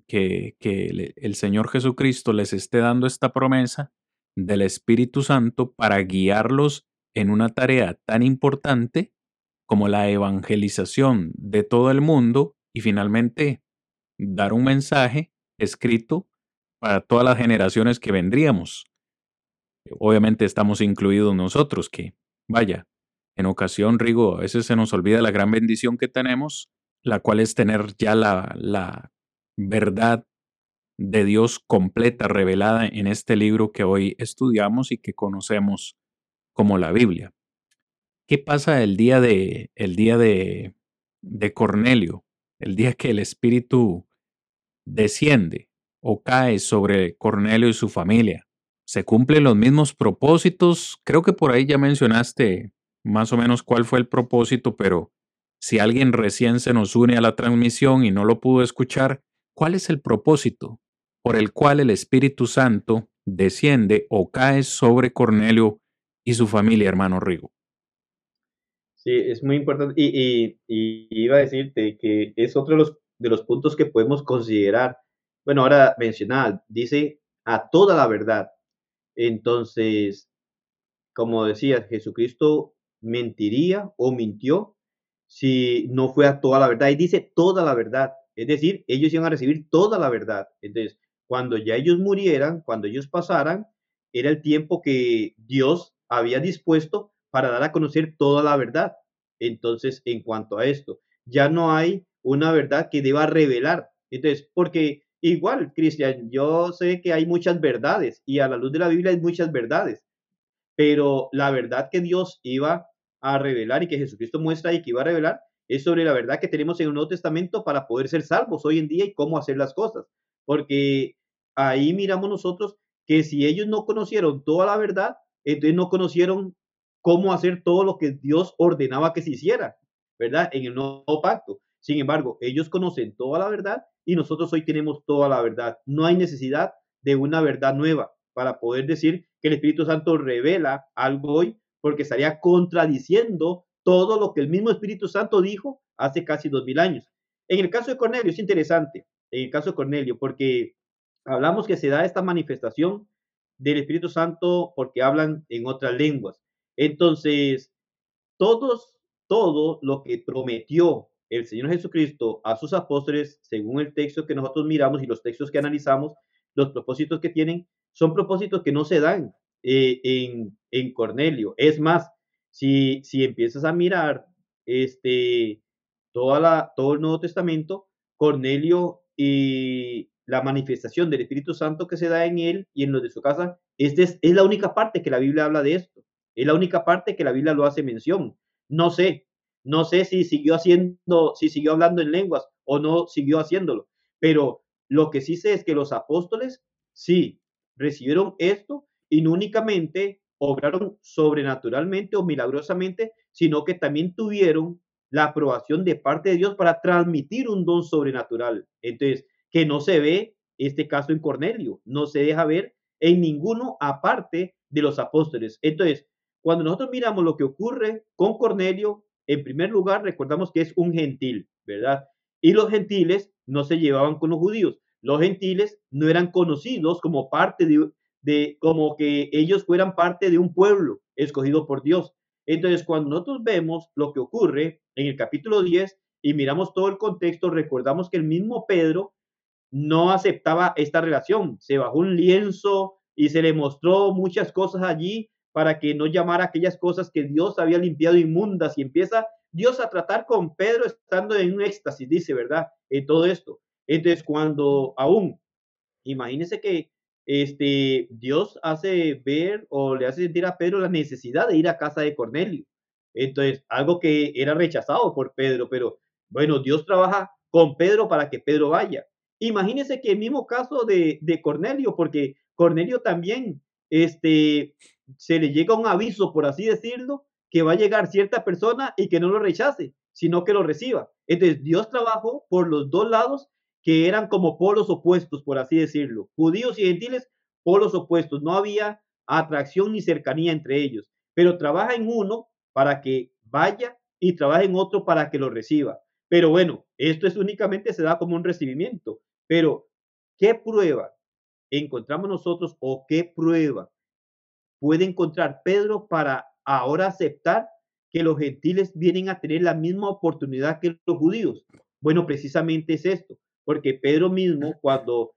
que, el Señor Jesucristo les esté dando esta promesa del Espíritu Santo para guiarlos en una tarea tan importante como la evangelización de todo el mundo y finalmente dar un mensaje escrito para todas las generaciones que vendríamos. Obviamente estamos incluidos nosotros, que, vaya, en ocasión, Rigo, a veces se nos olvida la gran bendición que tenemos la cual es tener ya la, la verdad de Dios completa revelada en este libro que hoy estudiamos y que conocemos como la Biblia. ¿Qué pasa el día de el día de, de Cornelio, el día que el Espíritu desciende o cae sobre Cornelio y su familia? ¿Se cumplen los mismos propósitos? Creo que por ahí ya mencionaste más o menos cuál fue el propósito, pero si alguien recién se nos une a la transmisión y no lo pudo escuchar, ¿cuál es el propósito por el cual el Espíritu Santo desciende o cae sobre Cornelio y su familia, hermano Rigo? Sí, es muy importante. Y, iba a decirte que es otro de los, de los puntos que podemos considerar. Bueno, ahora mencionaba, dice a toda la verdad. Entonces, como decía, Jesucristo mentiría o mintió si no fue a toda la verdad. Y dice toda la verdad. Es decir, ellos iban a recibir toda la verdad. Entonces, cuando ya ellos murieran, cuando ellos pasaran, era el tiempo que Dios había dispuesto para dar a conocer toda la verdad. Entonces, en cuanto a esto, ya no hay una verdad que deba revelar. Entonces, porque igual, Cristian, yo sé que hay muchas verdades y a la luz de la Biblia hay muchas verdades, pero la verdad que Dios iba a revelar y que Jesucristo muestra y que iba a revelar es sobre la verdad que tenemos en el Nuevo Testamento para poder ser salvos hoy en día y cómo hacer las cosas. Porque ahí miramos nosotros que si ellos no conocieron toda la verdad, entonces no conocieron cómo hacer todo lo que Dios ordenaba que se hiciera, ¿verdad? En el nuevo pacto. Sin embargo, ellos conocen toda la verdad y nosotros hoy tenemos toda la verdad. No hay necesidad de una verdad nueva para poder decir que el Espíritu Santo revela algo hoy, porque estaría contradiciendo todo lo que el mismo Espíritu Santo dijo hace casi dos mil años. En el caso de Cornelio es interesante, en el caso de Cornelio, porque hablamos que se da esta manifestación del Espíritu Santo porque hablan en otras lenguas. Entonces, todos, todo lo que prometió el Señor Jesucristo a sus apóstoles, según el texto que nosotros miramos y los textos que analizamos, los propósitos que tienen, son propósitos que no se dan eh, en, en, Cornelio. Es más, si, si empiezas a mirar este, toda la, todo el Nuevo Testamento, Cornelio y la manifestación del Espíritu Santo que se da en él y en los de su casa, es, es la única parte que la Biblia habla de esto. Es la única parte que la Biblia lo hace mención. No sé, no sé si siguió haciendo, si siguió hablando en lenguas o no siguió haciéndolo, pero lo que sí sé es que los apóstoles sí recibieron esto y no únicamente obraron sobrenaturalmente o milagrosamente, sino que también tuvieron la aprobación de parte de Dios para transmitir un don sobrenatural. Entonces, que no se ve este caso en Cornelio, no se deja ver en ninguno aparte de los apóstoles. Entonces, cuando nosotros miramos lo que ocurre con Cornelio, en primer lugar, recordamos que es un gentil, ¿verdad? Y los gentiles no se llevaban con los judíos. Los gentiles no eran conocidos como parte de, de como que ellos fueran parte de un pueblo escogido por Dios. Entonces, cuando nosotros vemos lo que ocurre en el capítulo 10 y miramos todo el contexto, recordamos que el mismo Pedro no aceptaba esta relación. Se bajó un lienzo y se le mostró muchas cosas allí para que no llamara aquellas cosas que Dios había limpiado inmundas y empieza Dios a tratar con Pedro estando en un éxtasis, dice, ¿verdad? En todo esto. Entonces, cuando aún, imagínense que este, Dios hace ver o le hace sentir a Pedro la necesidad de ir a casa de Cornelio. Entonces, algo que era rechazado por Pedro, pero bueno, Dios trabaja con Pedro para que Pedro vaya. Imagínense que el mismo caso de, de Cornelio, porque Cornelio también este, se le llega un aviso, por así decirlo, que va a llegar cierta persona y que no lo rechace, sino que lo reciba. Entonces, Dios trabajó por los dos lados que eran como polos opuestos, por así decirlo. Judíos y gentiles, polos opuestos. No había atracción ni cercanía entre ellos, pero trabaja en uno para que vaya y trabaja en otro para que lo reciba. Pero bueno, esto es únicamente se da como un recibimiento. Pero, ¿qué prueba encontramos nosotros o qué prueba puede encontrar Pedro para ahora aceptar que los gentiles vienen a tener la misma oportunidad que los judíos? Bueno, precisamente es esto, porque Pedro mismo cuando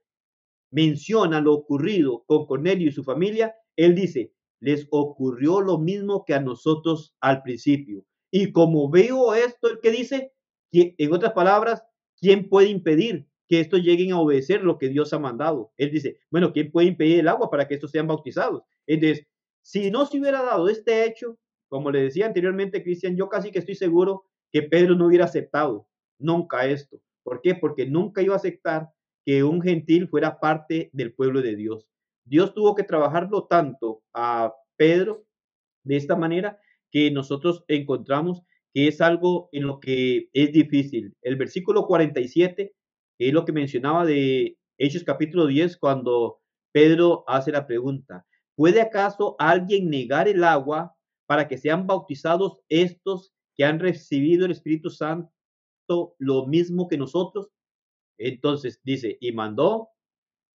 menciona lo ocurrido con Cornelio y su familia, él dice, les ocurrió lo mismo que a nosotros al principio. Y como veo esto, el que dice, en otras palabras, ¿quién puede impedir que estos lleguen a obedecer lo que Dios ha mandado? Él dice, bueno, ¿quién puede impedir el agua para que estos sean bautizados? Entonces, si no se hubiera dado este hecho, como le decía anteriormente Cristian, yo casi que estoy seguro que Pedro no hubiera aceptado nunca esto. ¿Por qué? Porque nunca iba a aceptar que un gentil fuera parte del pueblo de Dios. Dios tuvo que trabajarlo tanto a Pedro de esta manera que nosotros encontramos que es algo en lo que es difícil. El versículo 47 es lo que mencionaba de Hechos capítulo 10 cuando Pedro hace la pregunta, ¿puede acaso alguien negar el agua para que sean bautizados estos que han recibido el Espíritu Santo lo mismo que nosotros? Entonces dice, y mandó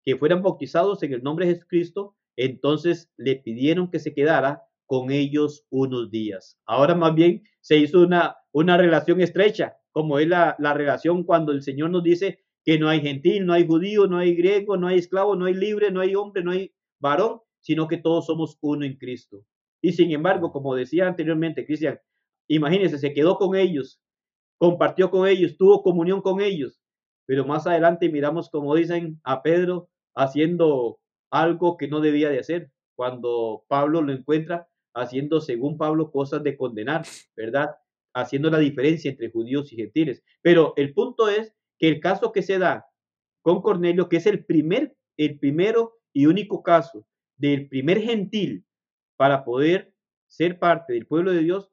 que fueran bautizados en el nombre de Jesucristo, entonces le pidieron que se quedara con ellos unos días. Ahora más bien se hizo una, una relación estrecha, como es la, la relación cuando el Señor nos dice que no hay gentil, no hay judío, no hay griego, no hay esclavo, no hay libre, no hay hombre, no hay varón, sino que todos somos uno en Cristo. Y sin embargo, como decía anteriormente, Cristian, imagínense, se quedó con ellos, compartió con ellos, tuvo comunión con ellos, pero más adelante miramos, como dicen, a Pedro haciendo algo que no debía de hacer, cuando Pablo lo encuentra haciendo, según Pablo, cosas de condenar, ¿verdad? Haciendo la diferencia entre judíos y gentiles. Pero el punto es que el caso que se da con Cornelio, que es el primer, el primero y único caso del primer gentil para poder ser parte del pueblo de Dios,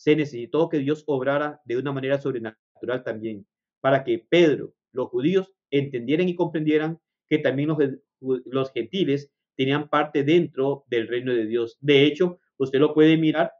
se necesitó que Dios obrara de una manera sobrenatural también, para que Pedro, los judíos, entendieran y comprendieran que también los, los gentiles tenían parte dentro del reino de Dios. De hecho, usted lo puede mirar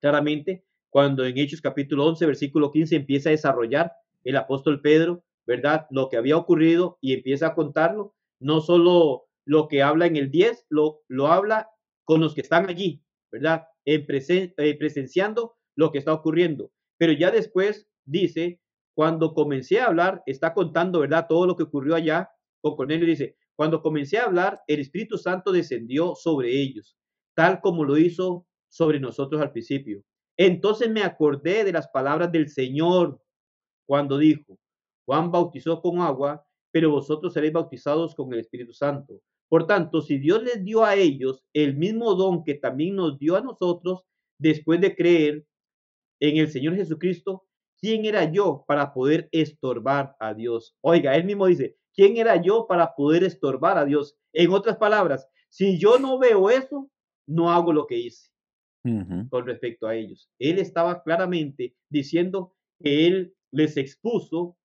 claramente cuando en Hechos capítulo 11, versículo 15 empieza a desarrollar el apóstol Pedro, ¿verdad? Lo que había ocurrido y empieza a contarlo, no solo lo que habla en el 10, lo, lo habla con los que están allí, ¿verdad? En eh, presenciando lo que está ocurriendo. Pero ya después dice, cuando comencé a hablar, está contando, ¿verdad? Todo lo que ocurrió allá con Cornelio. Dice, cuando comencé a hablar, el Espíritu Santo descendió sobre ellos, tal como lo hizo sobre nosotros al principio. Entonces me acordé de las palabras del Señor cuando dijo, Juan bautizó con agua, pero vosotros seréis bautizados con el Espíritu Santo. Por tanto, si Dios les dio a ellos el mismo don que también nos dio a nosotros después de creer en el Señor Jesucristo, ¿quién era yo para poder estorbar a Dios? Oiga, él mismo dice, ¿quién era yo para poder estorbar a Dios? En otras palabras, si yo no veo eso, no hago lo que hice con respecto a ellos. Él estaba claramente diciendo que él les expuso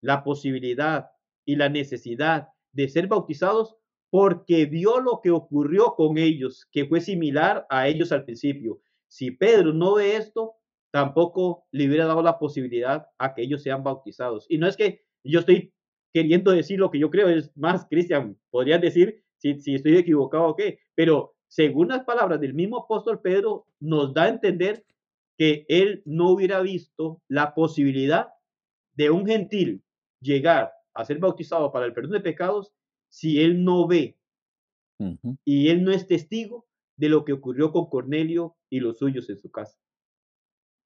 la posibilidad y la necesidad de ser bautizados porque vio lo que ocurrió con ellos, que fue similar a ellos al principio. Si Pedro no ve esto, tampoco le hubiera dado la posibilidad a que ellos sean bautizados. Y no es que yo estoy queriendo decir lo que yo creo, es más, Cristian, podrías decir si, si estoy equivocado o qué, pero según las palabras del mismo apóstol Pedro, nos da a entender que él no hubiera visto la posibilidad de un gentil llegar a ser bautizado para el perdón de pecados si él no ve y él no es testigo de lo que ocurrió con Cornelio y los suyos en su casa.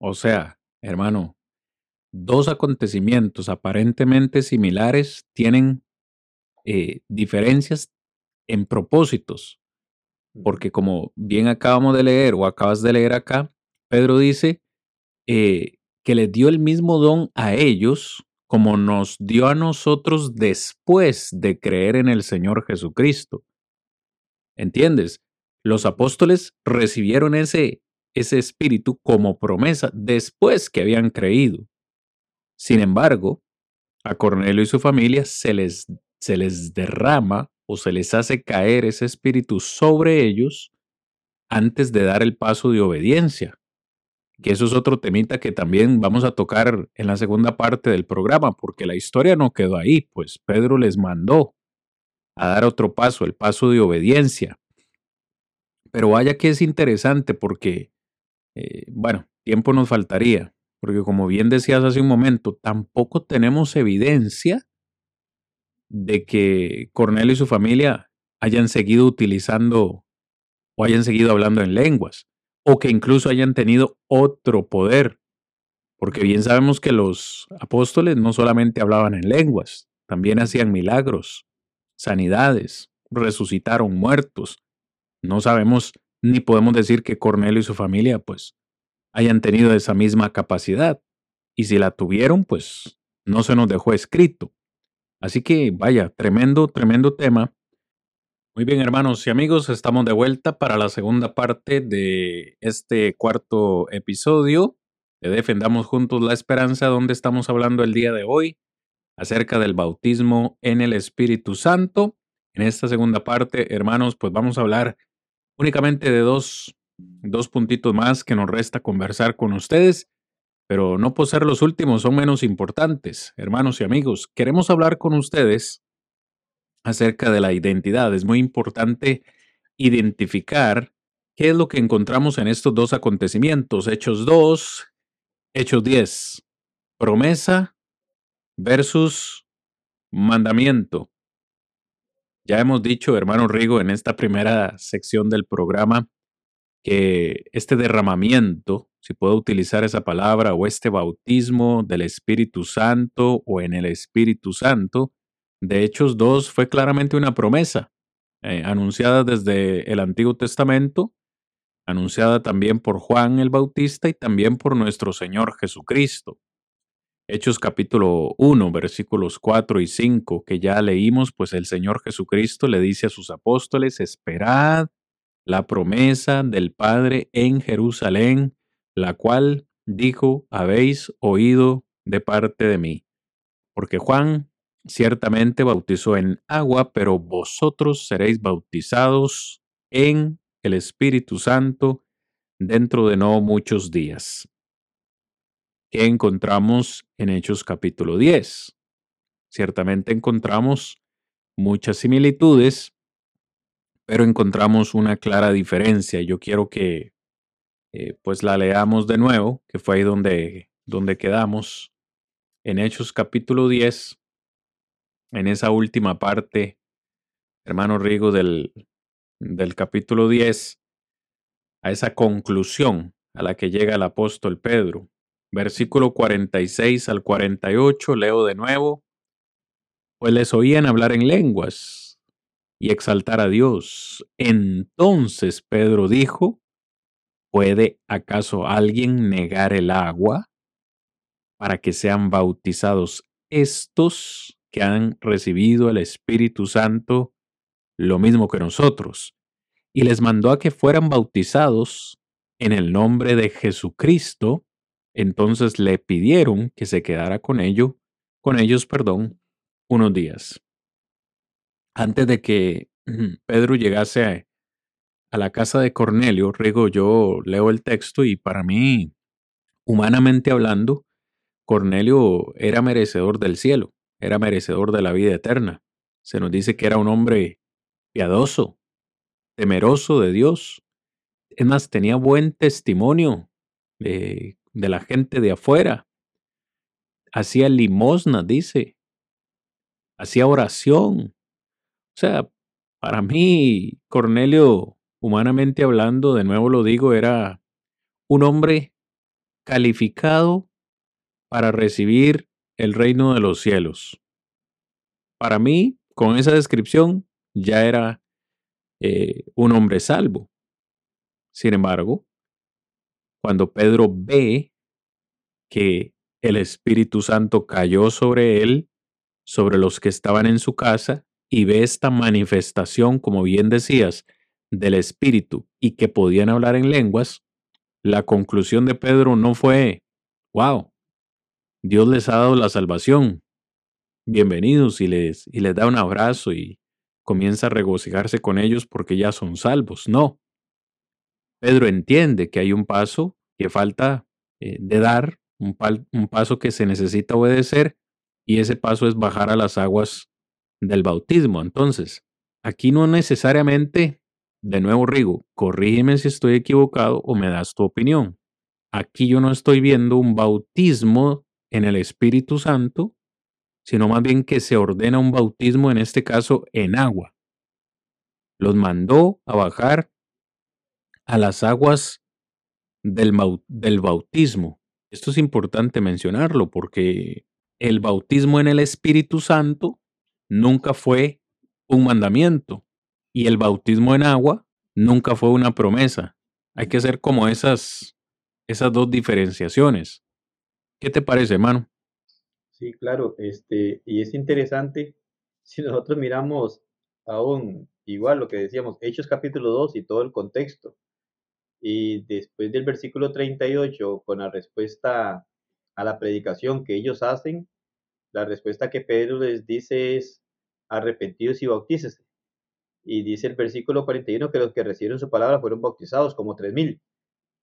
O sea, hermano, dos acontecimientos aparentemente similares tienen eh, diferencias en propósitos, porque como bien acabamos de leer o acabas de leer acá, Pedro dice eh, que les dio el mismo don a ellos como nos dio a nosotros después de creer en el Señor Jesucristo. ¿Entiendes? Los apóstoles recibieron ese, ese espíritu como promesa después que habían creído. Sin embargo, a Cornelio y su familia se les, se les derrama o se les hace caer ese espíritu sobre ellos antes de dar el paso de obediencia que eso es otro temita que también vamos a tocar en la segunda parte del programa, porque la historia no quedó ahí, pues Pedro les mandó a dar otro paso, el paso de obediencia. Pero vaya que es interesante porque, eh, bueno, tiempo nos faltaría, porque como bien decías hace un momento, tampoco tenemos evidencia de que Cornelio y su familia hayan seguido utilizando o hayan seguido hablando en lenguas o que incluso hayan tenido otro poder. Porque bien sabemos que los apóstoles no solamente hablaban en lenguas, también hacían milagros, sanidades, resucitaron muertos. No sabemos ni podemos decir que Cornelio y su familia pues hayan tenido esa misma capacidad. Y si la tuvieron, pues no se nos dejó escrito. Así que vaya, tremendo, tremendo tema. Muy bien, hermanos y amigos, estamos de vuelta para la segunda parte de este cuarto episodio de Defendamos Juntos la Esperanza, donde estamos hablando el día de hoy acerca del bautismo en el Espíritu Santo. En esta segunda parte, hermanos, pues vamos a hablar únicamente de dos, dos puntitos más que nos resta conversar con ustedes, pero no por ser los últimos, son menos importantes. Hermanos y amigos, queremos hablar con ustedes acerca de la identidad. Es muy importante identificar qué es lo que encontramos en estos dos acontecimientos. Hechos 2, Hechos 10. Promesa versus mandamiento. Ya hemos dicho, hermano Rigo, en esta primera sección del programa, que este derramamiento, si puedo utilizar esa palabra, o este bautismo del Espíritu Santo o en el Espíritu Santo, de Hechos 2 fue claramente una promesa eh, anunciada desde el Antiguo Testamento, anunciada también por Juan el Bautista y también por nuestro Señor Jesucristo. Hechos capítulo 1, versículos 4 y 5, que ya leímos, pues el Señor Jesucristo le dice a sus apóstoles, esperad la promesa del Padre en Jerusalén, la cual dijo, habéis oído de parte de mí. Porque Juan ciertamente bautizó en agua, pero vosotros seréis bautizados en el Espíritu Santo dentro de no muchos días. ¿Qué encontramos en Hechos capítulo 10? Ciertamente encontramos muchas similitudes, pero encontramos una clara diferencia. Yo quiero que eh, pues la leamos de nuevo, que fue ahí donde, donde quedamos. En Hechos capítulo 10, en esa última parte, hermano Rigo, del, del capítulo 10, a esa conclusión a la que llega el apóstol Pedro. Versículo 46 al 48, leo de nuevo. Pues les oían hablar en lenguas y exaltar a Dios. Entonces Pedro dijo, ¿puede acaso alguien negar el agua para que sean bautizados estos que han recibido el Espíritu Santo lo mismo que nosotros, y les mandó a que fueran bautizados en el nombre de Jesucristo, entonces le pidieron que se quedara con ellos, con ellos, perdón, unos días. Antes de que Pedro llegase a, la casa de Cornelio, Rigo, yo leo el texto y para mí, humanamente hablando, Cornelio era merecedor del cielo era merecedor de la vida eterna. Se nos dice que era un hombre piadoso, temeroso de Dios. Es más, tenía buen testimonio de, de la gente de afuera. Hacía limosna, dice. Hacía oración. O sea, para mí, Cornelio, humanamente hablando, de nuevo lo digo, era un hombre calificado para recibir el reino de los cielos. Para mí, con esa descripción, ya era eh, un hombre salvo. Sin embargo, cuando Pedro ve que el Espíritu Santo cayó sobre él, sobre los que estaban en su casa, y ve esta manifestación, como bien decías, del Espíritu y que podían hablar en lenguas, la conclusión de Pedro no fue, wow, Dios les ha dado la salvación. Bienvenidos y les, y les da un abrazo y comienza a regocijarse con ellos porque ya son salvos. No. Pedro entiende que hay un paso que falta eh, de dar, un, un paso que se necesita obedecer y ese paso es bajar a las aguas del bautismo. Entonces, aquí no necesariamente, de nuevo Rigo, corrígeme si estoy equivocado o me das tu opinión. Aquí yo no estoy viendo un bautismo en el Espíritu Santo, sino más bien que se ordena un bautismo, en este caso en agua. Los mandó a bajar a las aguas del, bautismo. Esto es importante mencionarlo porque el bautismo en el Espíritu Santo nunca fue un mandamiento y el bautismo en agua nunca fue una promesa. Hay que hacer como esas, esas dos diferenciaciones. ¿Qué te parece, hermano? Sí, claro, este, y es interesante (laughs) si nosotros miramos aún igual lo que decíamos, Hechos capítulo 2 y todo el contexto. Y después del versículo 38, con la respuesta a la predicación que ellos hacen, la respuesta que Pedro les dice es, arrepentidos y bautícese. Y dice el versículo 41 que los que recibieron su palabra fueron bautizados como tres mil.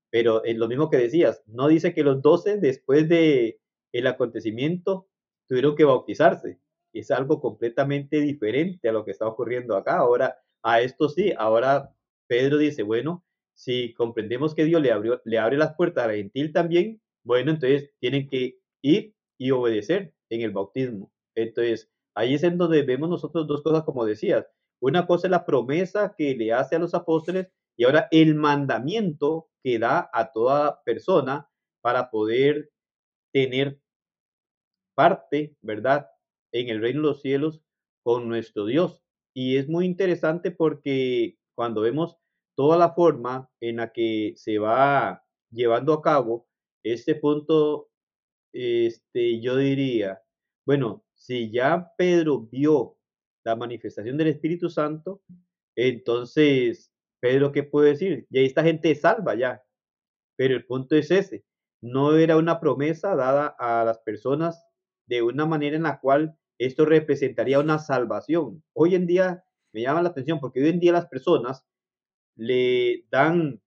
Pero es lo mismo que decías, no dice que los doce después de el acontecimiento tuvieron que bautizarse. Es algo completamente diferente a lo que está ocurriendo acá. Ahora, a esto sí, ahora Pedro dice, bueno, si comprendemos que Dios le, le abre las puertas a la gentil también, bueno, entonces tienen que ir y obedecer en el bautismo. Entonces, ahí es en donde vemos nosotros dos cosas, como decías. Una cosa es la promesa que le hace a los apóstoles y ahora el mandamiento que da a toda persona para poder tener parte, ¿verdad?, en el reino de los cielos con nuestro Dios. Y es muy interesante porque cuando vemos toda la forma en la que se va llevando a cabo este punto, este, yo diría, bueno, si ya Pedro vio la manifestación del Espíritu Santo, entonces, Pedro, ¿qué puede decir? Ya esta gente salva ya. Pero el punto es ese, no era una promesa dada a las personas de una manera en la cual esto representaría una salvación. Hoy en día me llama la atención porque hoy en día las personas le dan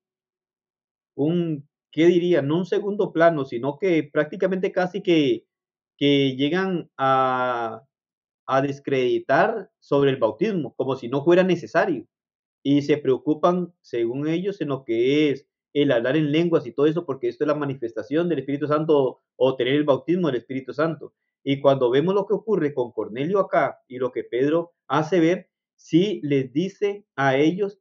un, ¿qué diría? No un segundo plano, sino que prácticamente casi que, que llegan a, a descreditar sobre el bautismo, como si no fuera necesario. Y se preocupan, según ellos, en lo que es el hablar en lenguas y todo eso, porque esto es la manifestación del Espíritu Santo o tener el bautismo del Espíritu Santo. Y cuando vemos lo que ocurre con Cornelio acá y lo que Pedro hace ver, sí les dice a ellos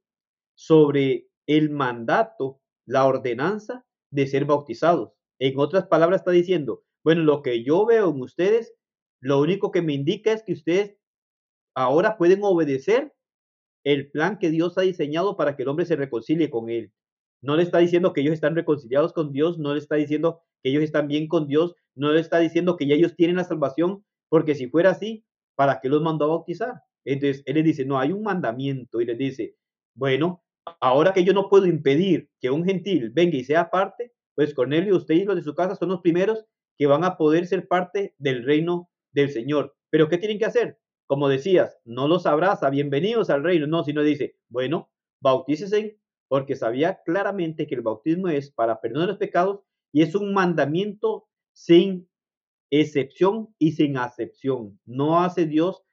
sobre el mandato, la ordenanza de ser bautizados. En otras palabras está diciendo, bueno, lo que yo veo en ustedes, lo único que me indica es que ustedes ahora pueden obedecer el plan que Dios ha diseñado para que el hombre se reconcilie con él. No le está diciendo que ellos están reconciliados con Dios, no le está diciendo que ellos están bien con Dios, no le está diciendo que ya ellos tienen la salvación, porque si fuera así, ¿para qué los mandó a bautizar? Entonces él les dice, no, hay un mandamiento y les dice, bueno, ahora que yo no puedo impedir que un gentil venga y sea parte, pues Cornelio, usted y los de su casa son los primeros que van a poder ser parte del reino del Señor. Pero ¿qué tienen que hacer? Como decías, no los abraza, bienvenidos al reino, no, sino dice, bueno, bautícese porque sabía claramente que el bautismo es para perdonar los pecados y es un mandamiento sin excepción y sin acepción. No hace Dios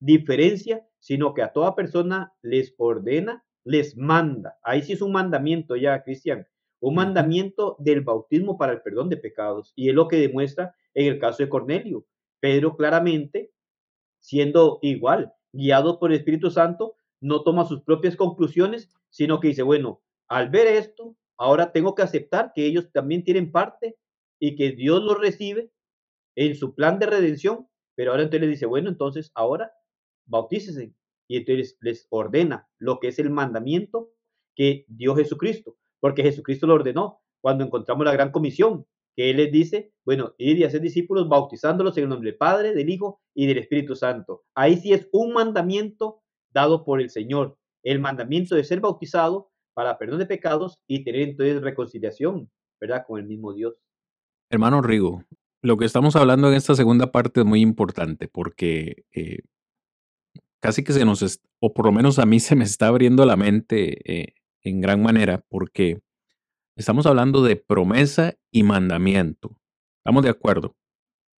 diferencia, sino que a toda persona les ordena, les manda. Ahí sí es un mandamiento ya, Cristian, un mandamiento del bautismo para el perdón de pecados. Y es lo que demuestra en el caso de Cornelio. Pedro claramente, siendo igual, guiado por el Espíritu Santo, no toma sus propias conclusiones, sino que dice, bueno, al ver esto, ahora tengo que aceptar que ellos también tienen parte y que Dios los recibe en su plan de redención, pero ahora entonces le dice, bueno, entonces ahora bautícese y entonces les ordena lo que es el mandamiento que dio Jesucristo, porque Jesucristo lo ordenó cuando encontramos la gran comisión, que Él les dice, bueno, ir y hacer discípulos bautizándolos en el nombre del Padre, del Hijo y del Espíritu Santo. Ahí sí es un mandamiento dado por el Señor, el mandamiento de ser bautizado para perdón de pecados y tener entonces reconciliación, ¿verdad? Con el mismo Dios. Hermano Rigo, lo que estamos hablando en esta segunda parte es muy importante porque eh, casi que se nos, o por lo menos a mí se me está abriendo la mente eh, en gran manera porque estamos hablando de promesa y mandamiento. ¿Estamos de acuerdo?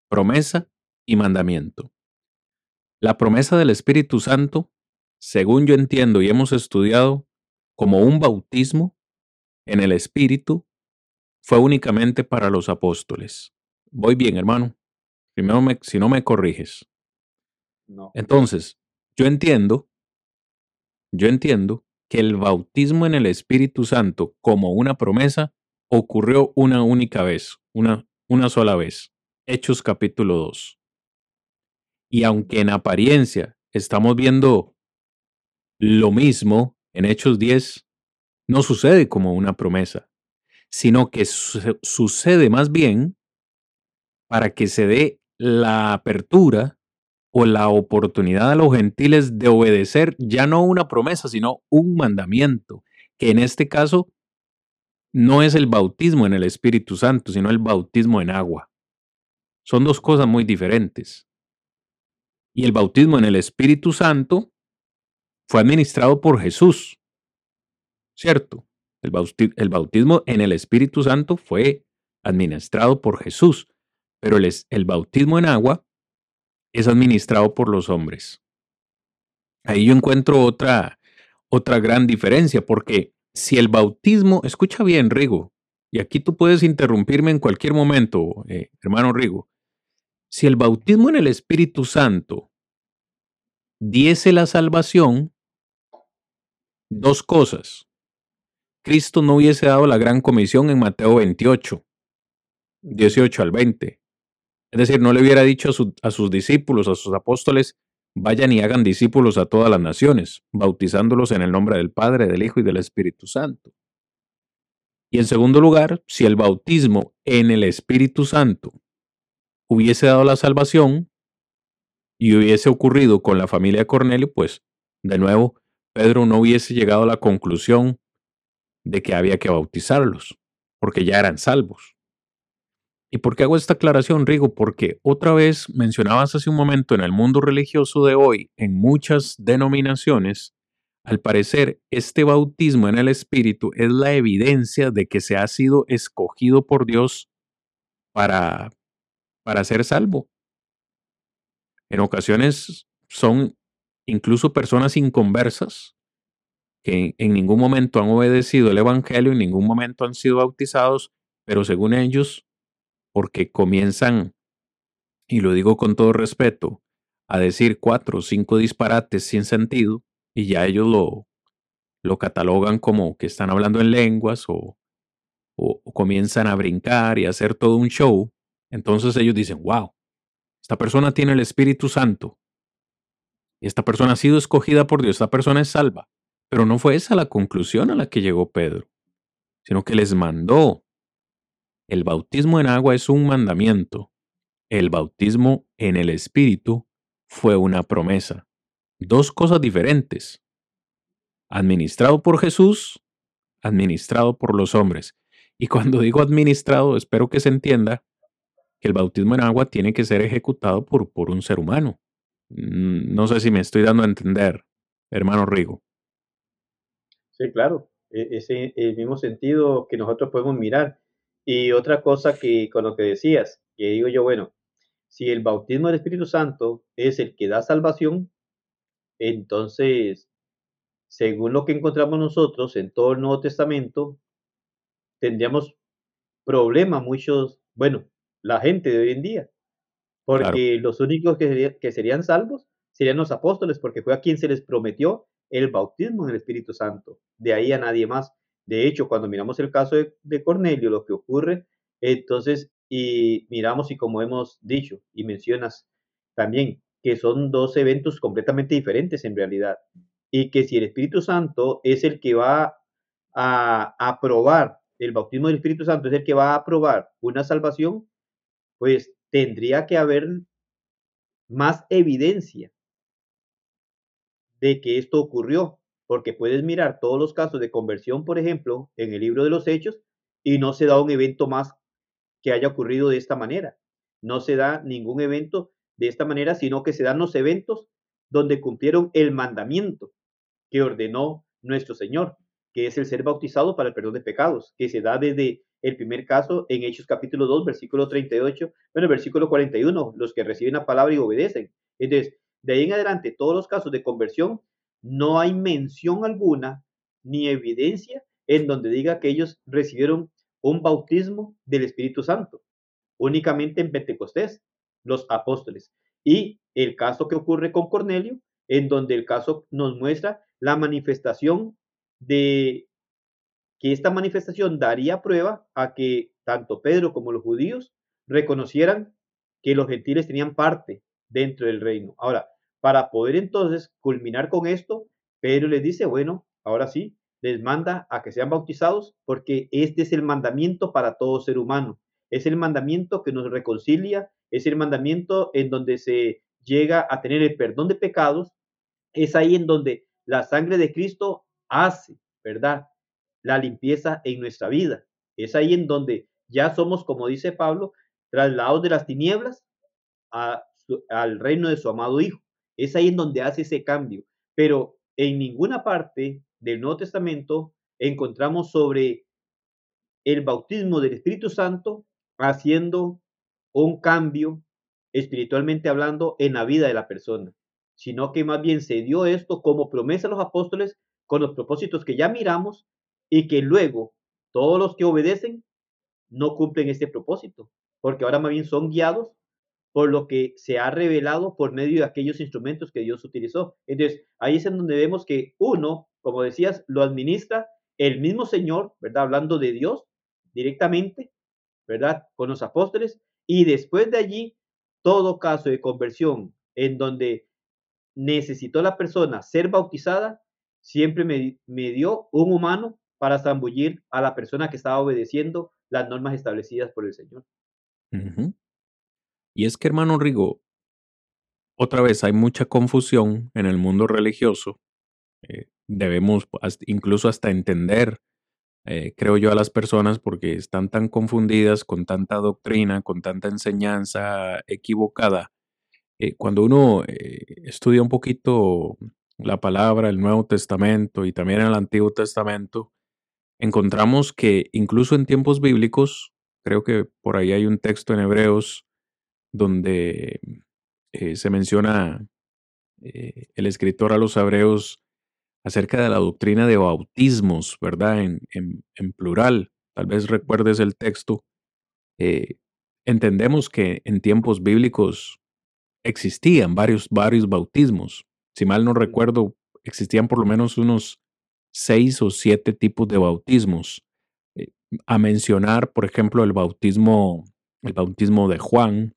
Promesa y mandamiento. La promesa del Espíritu Santo según yo entiendo y hemos estudiado, como un bautismo en el Espíritu fue únicamente para los apóstoles. Voy bien, hermano. Primero, si no me corriges. No. Entonces, yo entiendo, yo entiendo que el bautismo en el Espíritu Santo como una promesa ocurrió una única vez, una, una sola vez. Hechos capítulo 2. Y aunque en apariencia estamos viendo lo mismo en Hechos 10 no sucede como una promesa, sino que sucede más bien para que se dé la apertura o la oportunidad a los gentiles de obedecer ya no una promesa, sino un mandamiento, que en este caso no es el bautismo en el Espíritu Santo, sino el bautismo en agua. Son dos cosas muy diferentes. Y el bautismo en el Espíritu Santo fue administrado por Jesús, ¿cierto? El, bautismo en el Espíritu Santo fue administrado por Jesús, pero el, bautismo en agua es administrado por los hombres. Ahí yo encuentro otra, otra gran diferencia, porque si el bautismo, escucha bien, Rigo, y aquí tú puedes interrumpirme en cualquier momento, eh, hermano Rigo, si el bautismo en el Espíritu Santo diese la salvación, dos cosas. Cristo no hubiese dado la gran comisión en Mateo 28, 18 al 20. Es decir, no le hubiera dicho a, sus discípulos, a sus apóstoles, vayan y hagan discípulos a todas las naciones, bautizándolos en el nombre del Padre, del Hijo y del Espíritu Santo. Y en segundo lugar, si el bautismo en el Espíritu Santo hubiese dado la salvación y hubiese ocurrido con la familia de Cornelio, pues de nuevo Pedro no hubiese llegado a la conclusión de que había que bautizarlos, porque ya eran salvos. ¿Y por qué hago esta aclaración, Rigo? Porque otra vez mencionabas hace un momento en el mundo religioso de hoy, en muchas denominaciones, al parecer este bautismo en el Espíritu es la evidencia de que se ha sido escogido por Dios para, para ser salvo. En ocasiones son incluso personas inconversas que en ningún momento han obedecido el Evangelio, en ningún momento han sido bautizados, pero según ellos porque comienzan, y lo digo con todo respeto, a decir cuatro o cinco disparates sin sentido y ya ellos lo, lo catalogan como que están hablando en lenguas o, o, comienzan a brincar y a hacer todo un show, entonces ellos dicen, wow, esta persona tiene el Espíritu Santo. Y esta persona ha sido escogida por Dios, esta persona es salva. Pero no fue esa la conclusión a la que llegó Pedro, sino que les mandó el bautismo en agua es un mandamiento. El bautismo en el Espíritu fue una promesa. Dos cosas diferentes. Administrado por Jesús, administrado por los hombres. Y cuando digo administrado, espero que se entienda que el bautismo en agua tiene que ser ejecutado por, por un ser humano. Mm, no sé si me estoy dando a entender, hermano Rigo. Sí, claro. E, ese el mismo sentido que nosotros podemos mirar. Y otra cosa que con lo que decías, que digo yo, bueno, si el bautismo del Espíritu Santo es el que da salvación, entonces, según lo que encontramos nosotros en todo el Nuevo Testamento, tendríamos problemas muchos, bueno, la gente de hoy en día, porque los únicos que, que serían salvos serían los apóstoles, porque fue a quien se les prometió el bautismo en el Espíritu Santo, de ahí a nadie más. De hecho, cuando miramos el caso de, Cornelio, lo que ocurre, entonces, y miramos y como hemos dicho y mencionas también, que son dos eventos completamente diferentes en realidad, y que si el Espíritu Santo es el que va a aprobar, el bautismo del Espíritu Santo es el que va a aprobar una salvación, pues tendría que haber más evidencia de que esto ocurrió porque puedes mirar todos los casos de conversión, por ejemplo, en el libro de los hechos, y no se da un evento más que haya ocurrido de esta manera. No se da ningún evento de esta manera, sino que se dan los eventos donde cumplieron el mandamiento que ordenó nuestro Señor, que es el ser bautizado para el perdón de pecados, que se da desde el primer caso en Hechos capítulo 2, versículo 38, bueno, versículo 41, los que reciben la palabra y obedecen. Entonces, de ahí en adelante, todos los casos de conversión no hay mención alguna ni evidencia en donde diga que ellos recibieron un bautismo del Espíritu Santo, únicamente en Pentecostés, los apóstoles. Y el caso que ocurre con Cornelio, en donde el caso nos muestra la manifestación de que esta manifestación daría prueba a que tanto Pedro como los judíos reconocieran que los gentiles tenían parte dentro del reino. Ahora, para poder entonces culminar con esto, Pedro les dice, bueno, ahora sí, les manda a que sean bautizados porque este es el mandamiento para todo ser humano. Es el mandamiento que nos reconcilia, es el mandamiento en donde se llega a tener el perdón de pecados, es ahí en donde la sangre de Cristo hace, ¿verdad? La limpieza en nuestra vida. Es ahí en donde ya somos, como dice Pablo, trasladados de las tinieblas al reino de su amado Hijo. Es ahí en donde hace ese cambio. Pero en ninguna parte del Nuevo Testamento encontramos sobre el bautismo del Espíritu Santo haciendo un cambio espiritualmente hablando en la vida de la persona, sino que más bien se dio esto como promesa a los apóstoles con los propósitos que ya miramos y que luego todos los que obedecen no cumplen este propósito, porque ahora más bien son guiados por lo que se ha revelado por medio de aquellos instrumentos que Dios utilizó. Entonces, ahí es en donde vemos que uno, como decías, lo administra el mismo Señor, ¿verdad? Hablando de Dios directamente, ¿verdad? Con los apóstoles, y después de allí, todo caso de conversión en donde necesitó la persona ser bautizada, siempre me, dio un humano para zambullir a la persona que estaba obedeciendo las normas establecidas por el Señor. Y es que, hermano Rigo, otra vez hay mucha confusión en el mundo religioso. Eh, debemos incluso hasta entender, eh, creo yo, a las personas porque están tan confundidas con tanta doctrina, con tanta enseñanza equivocada. Eh, cuando uno estudia un poquito la palabra, el Nuevo Testamento y también el Antiguo Testamento, encontramos que incluso en tiempos bíblicos, creo que por ahí hay un texto en Hebreos donde eh, se menciona eh, el escritor a los hebreos acerca de la doctrina de bautismos, ¿verdad? En, en, plural. Tal vez recuerdes el texto. Eh, entendemos que en tiempos bíblicos existían varios, varios bautismos. Si mal no recuerdo, existían por lo menos unos seis o siete tipos de bautismos. a mencionar, por ejemplo, el bautismo, el bautismo de Juan,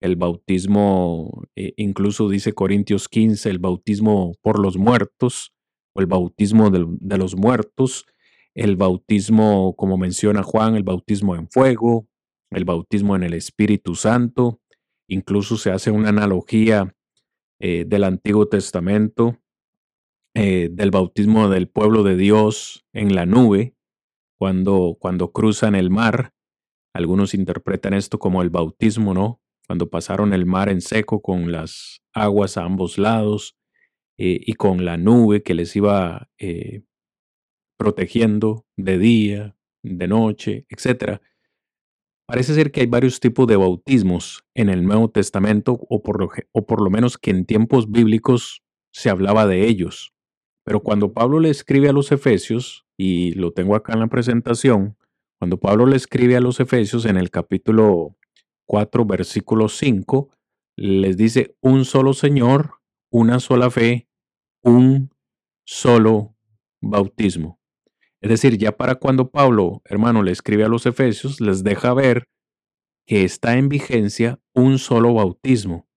el bautismo, eh, incluso dice Corintios 15, el bautismo por los muertos, o el bautismo de, los muertos, el bautismo, como menciona Juan, el bautismo en fuego, el bautismo en el Espíritu Santo, incluso se hace una analogía eh, del Antiguo Testamento, eh, del bautismo del pueblo de Dios en la nube, cuando, cuando cruzan el mar. Algunos interpretan esto como el bautismo, ¿no? Cuando pasaron el mar en seco con las aguas a ambos lados eh, y con la nube que les iba eh, protegiendo de día, de noche, etc. Parece ser que hay varios tipos de bautismos en el Nuevo Testamento o por, lo, o por lo menos que en tiempos bíblicos se hablaba de ellos. Pero cuando Pablo le escribe a los Efesios, y lo tengo acá en la presentación, cuando Pablo le escribe a los Efesios en el capítulo 4, versículo 5, les dice un solo Señor, una sola fe, un solo bautismo. Es decir, ya para cuando Pablo, hermano, le escribe a los Efesios, les deja ver que está en vigencia un solo bautismo.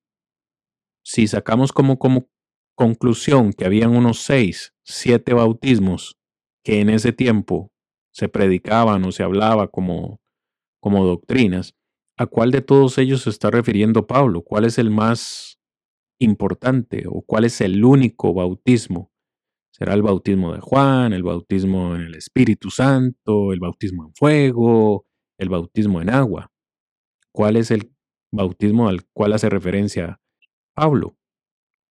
Si sacamos como, como conclusión que habían unos seis, siete bautismos que en ese tiempo se predicaban o se hablaba como, como doctrinas, ¿A cuál de todos ellos se está refiriendo Pablo? ¿Cuál es el más importante o cuál es el único bautismo? ¿Será el bautismo de Juan, el bautismo en el Espíritu Santo, el bautismo en fuego, el bautismo en agua? ¿Cuál es el bautismo al cual hace referencia Pablo?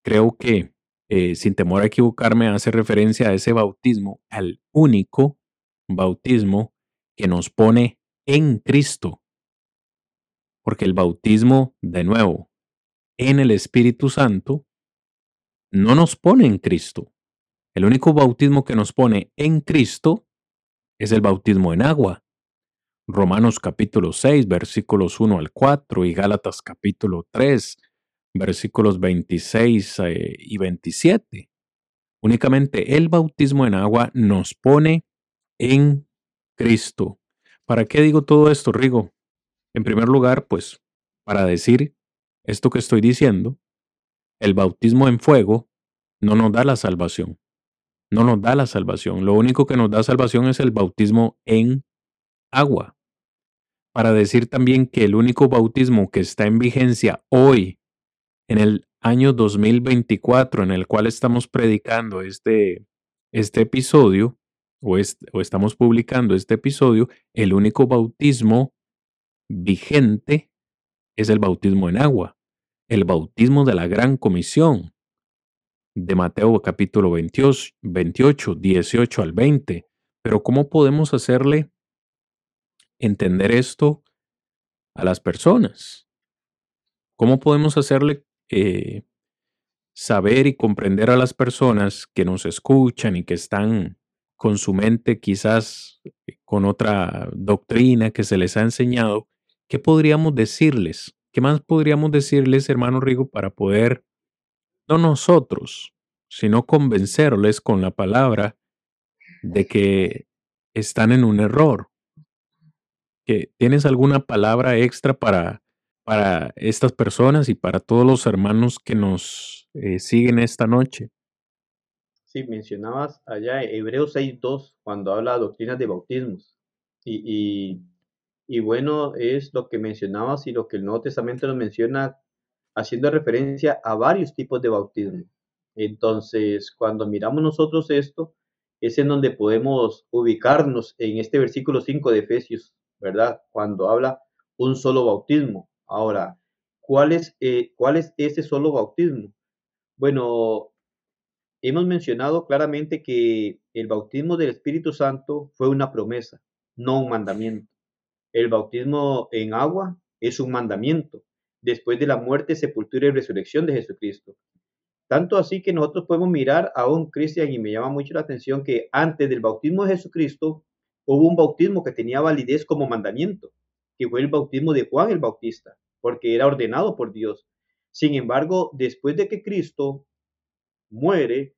Creo que, eh, sin temor a equivocarme, hace referencia a ese bautismo, al único bautismo que nos pone en Cristo porque el bautismo, de nuevo, en el Espíritu Santo, no nos pone en Cristo. El único bautismo que nos pone en Cristo es el bautismo en agua. Romanos capítulo 6, versículos 1 al 4 y Gálatas capítulo 3, versículos 26 eh, y 27. Únicamente el bautismo en agua nos pone en Cristo. ¿Para qué digo todo esto, Rigo? En primer lugar, pues, para decir esto que estoy diciendo, el bautismo en fuego no nos da la salvación. No nos da la salvación. Lo único que nos da salvación es el bautismo en agua. Para decir también que el único bautismo que está en vigencia hoy en el año 2024 en el cual estamos predicando este, este episodio o, o estamos publicando este episodio, el único bautismo vigente es el bautismo en agua, el bautismo de la gran comisión de Mateo capítulo 28, 28 18 al 20. Pero ¿cómo podemos hacerle entender esto a las personas? ¿Cómo podemos hacerle eh, saber y comprender a las personas que nos escuchan y que están con su mente quizás con otra doctrina que se les ha enseñado? ¿Qué podríamos decirles? ¿Qué más podríamos decirles, hermano Rigo, para poder, no nosotros, sino convencerles con la palabra de que están en un error? ¿Que ¿Tienes alguna palabra extra para para estas personas y para todos los hermanos que nos eh, siguen esta noche. Sí, mencionabas allá Hebreos 6.2 cuando habla de doctrinas de bautismos. Y, y, bueno, es lo que mencionabas y lo que el Nuevo Testamento nos menciona haciendo referencia a varios tipos de bautismo. Entonces, cuando miramos nosotros esto, es en donde podemos ubicarnos en este versículo 5 de Efesios, ¿verdad? Cuando habla un solo bautismo. Ahora, ¿cuál es, eh, ¿cuál es ese solo bautismo? Bueno, hemos mencionado claramente que el bautismo del Espíritu Santo fue una promesa, no un mandamiento. El bautismo en agua es un mandamiento después de la muerte, sepultura y resurrección de Jesucristo. Tanto así que nosotros podemos mirar a un cristiano y me llama mucho la atención que antes del bautismo de Jesucristo hubo un bautismo que tenía validez como mandamiento que fue el bautismo de Juan el Bautista, porque era ordenado por Dios. Sin embargo, después de que Cristo muere,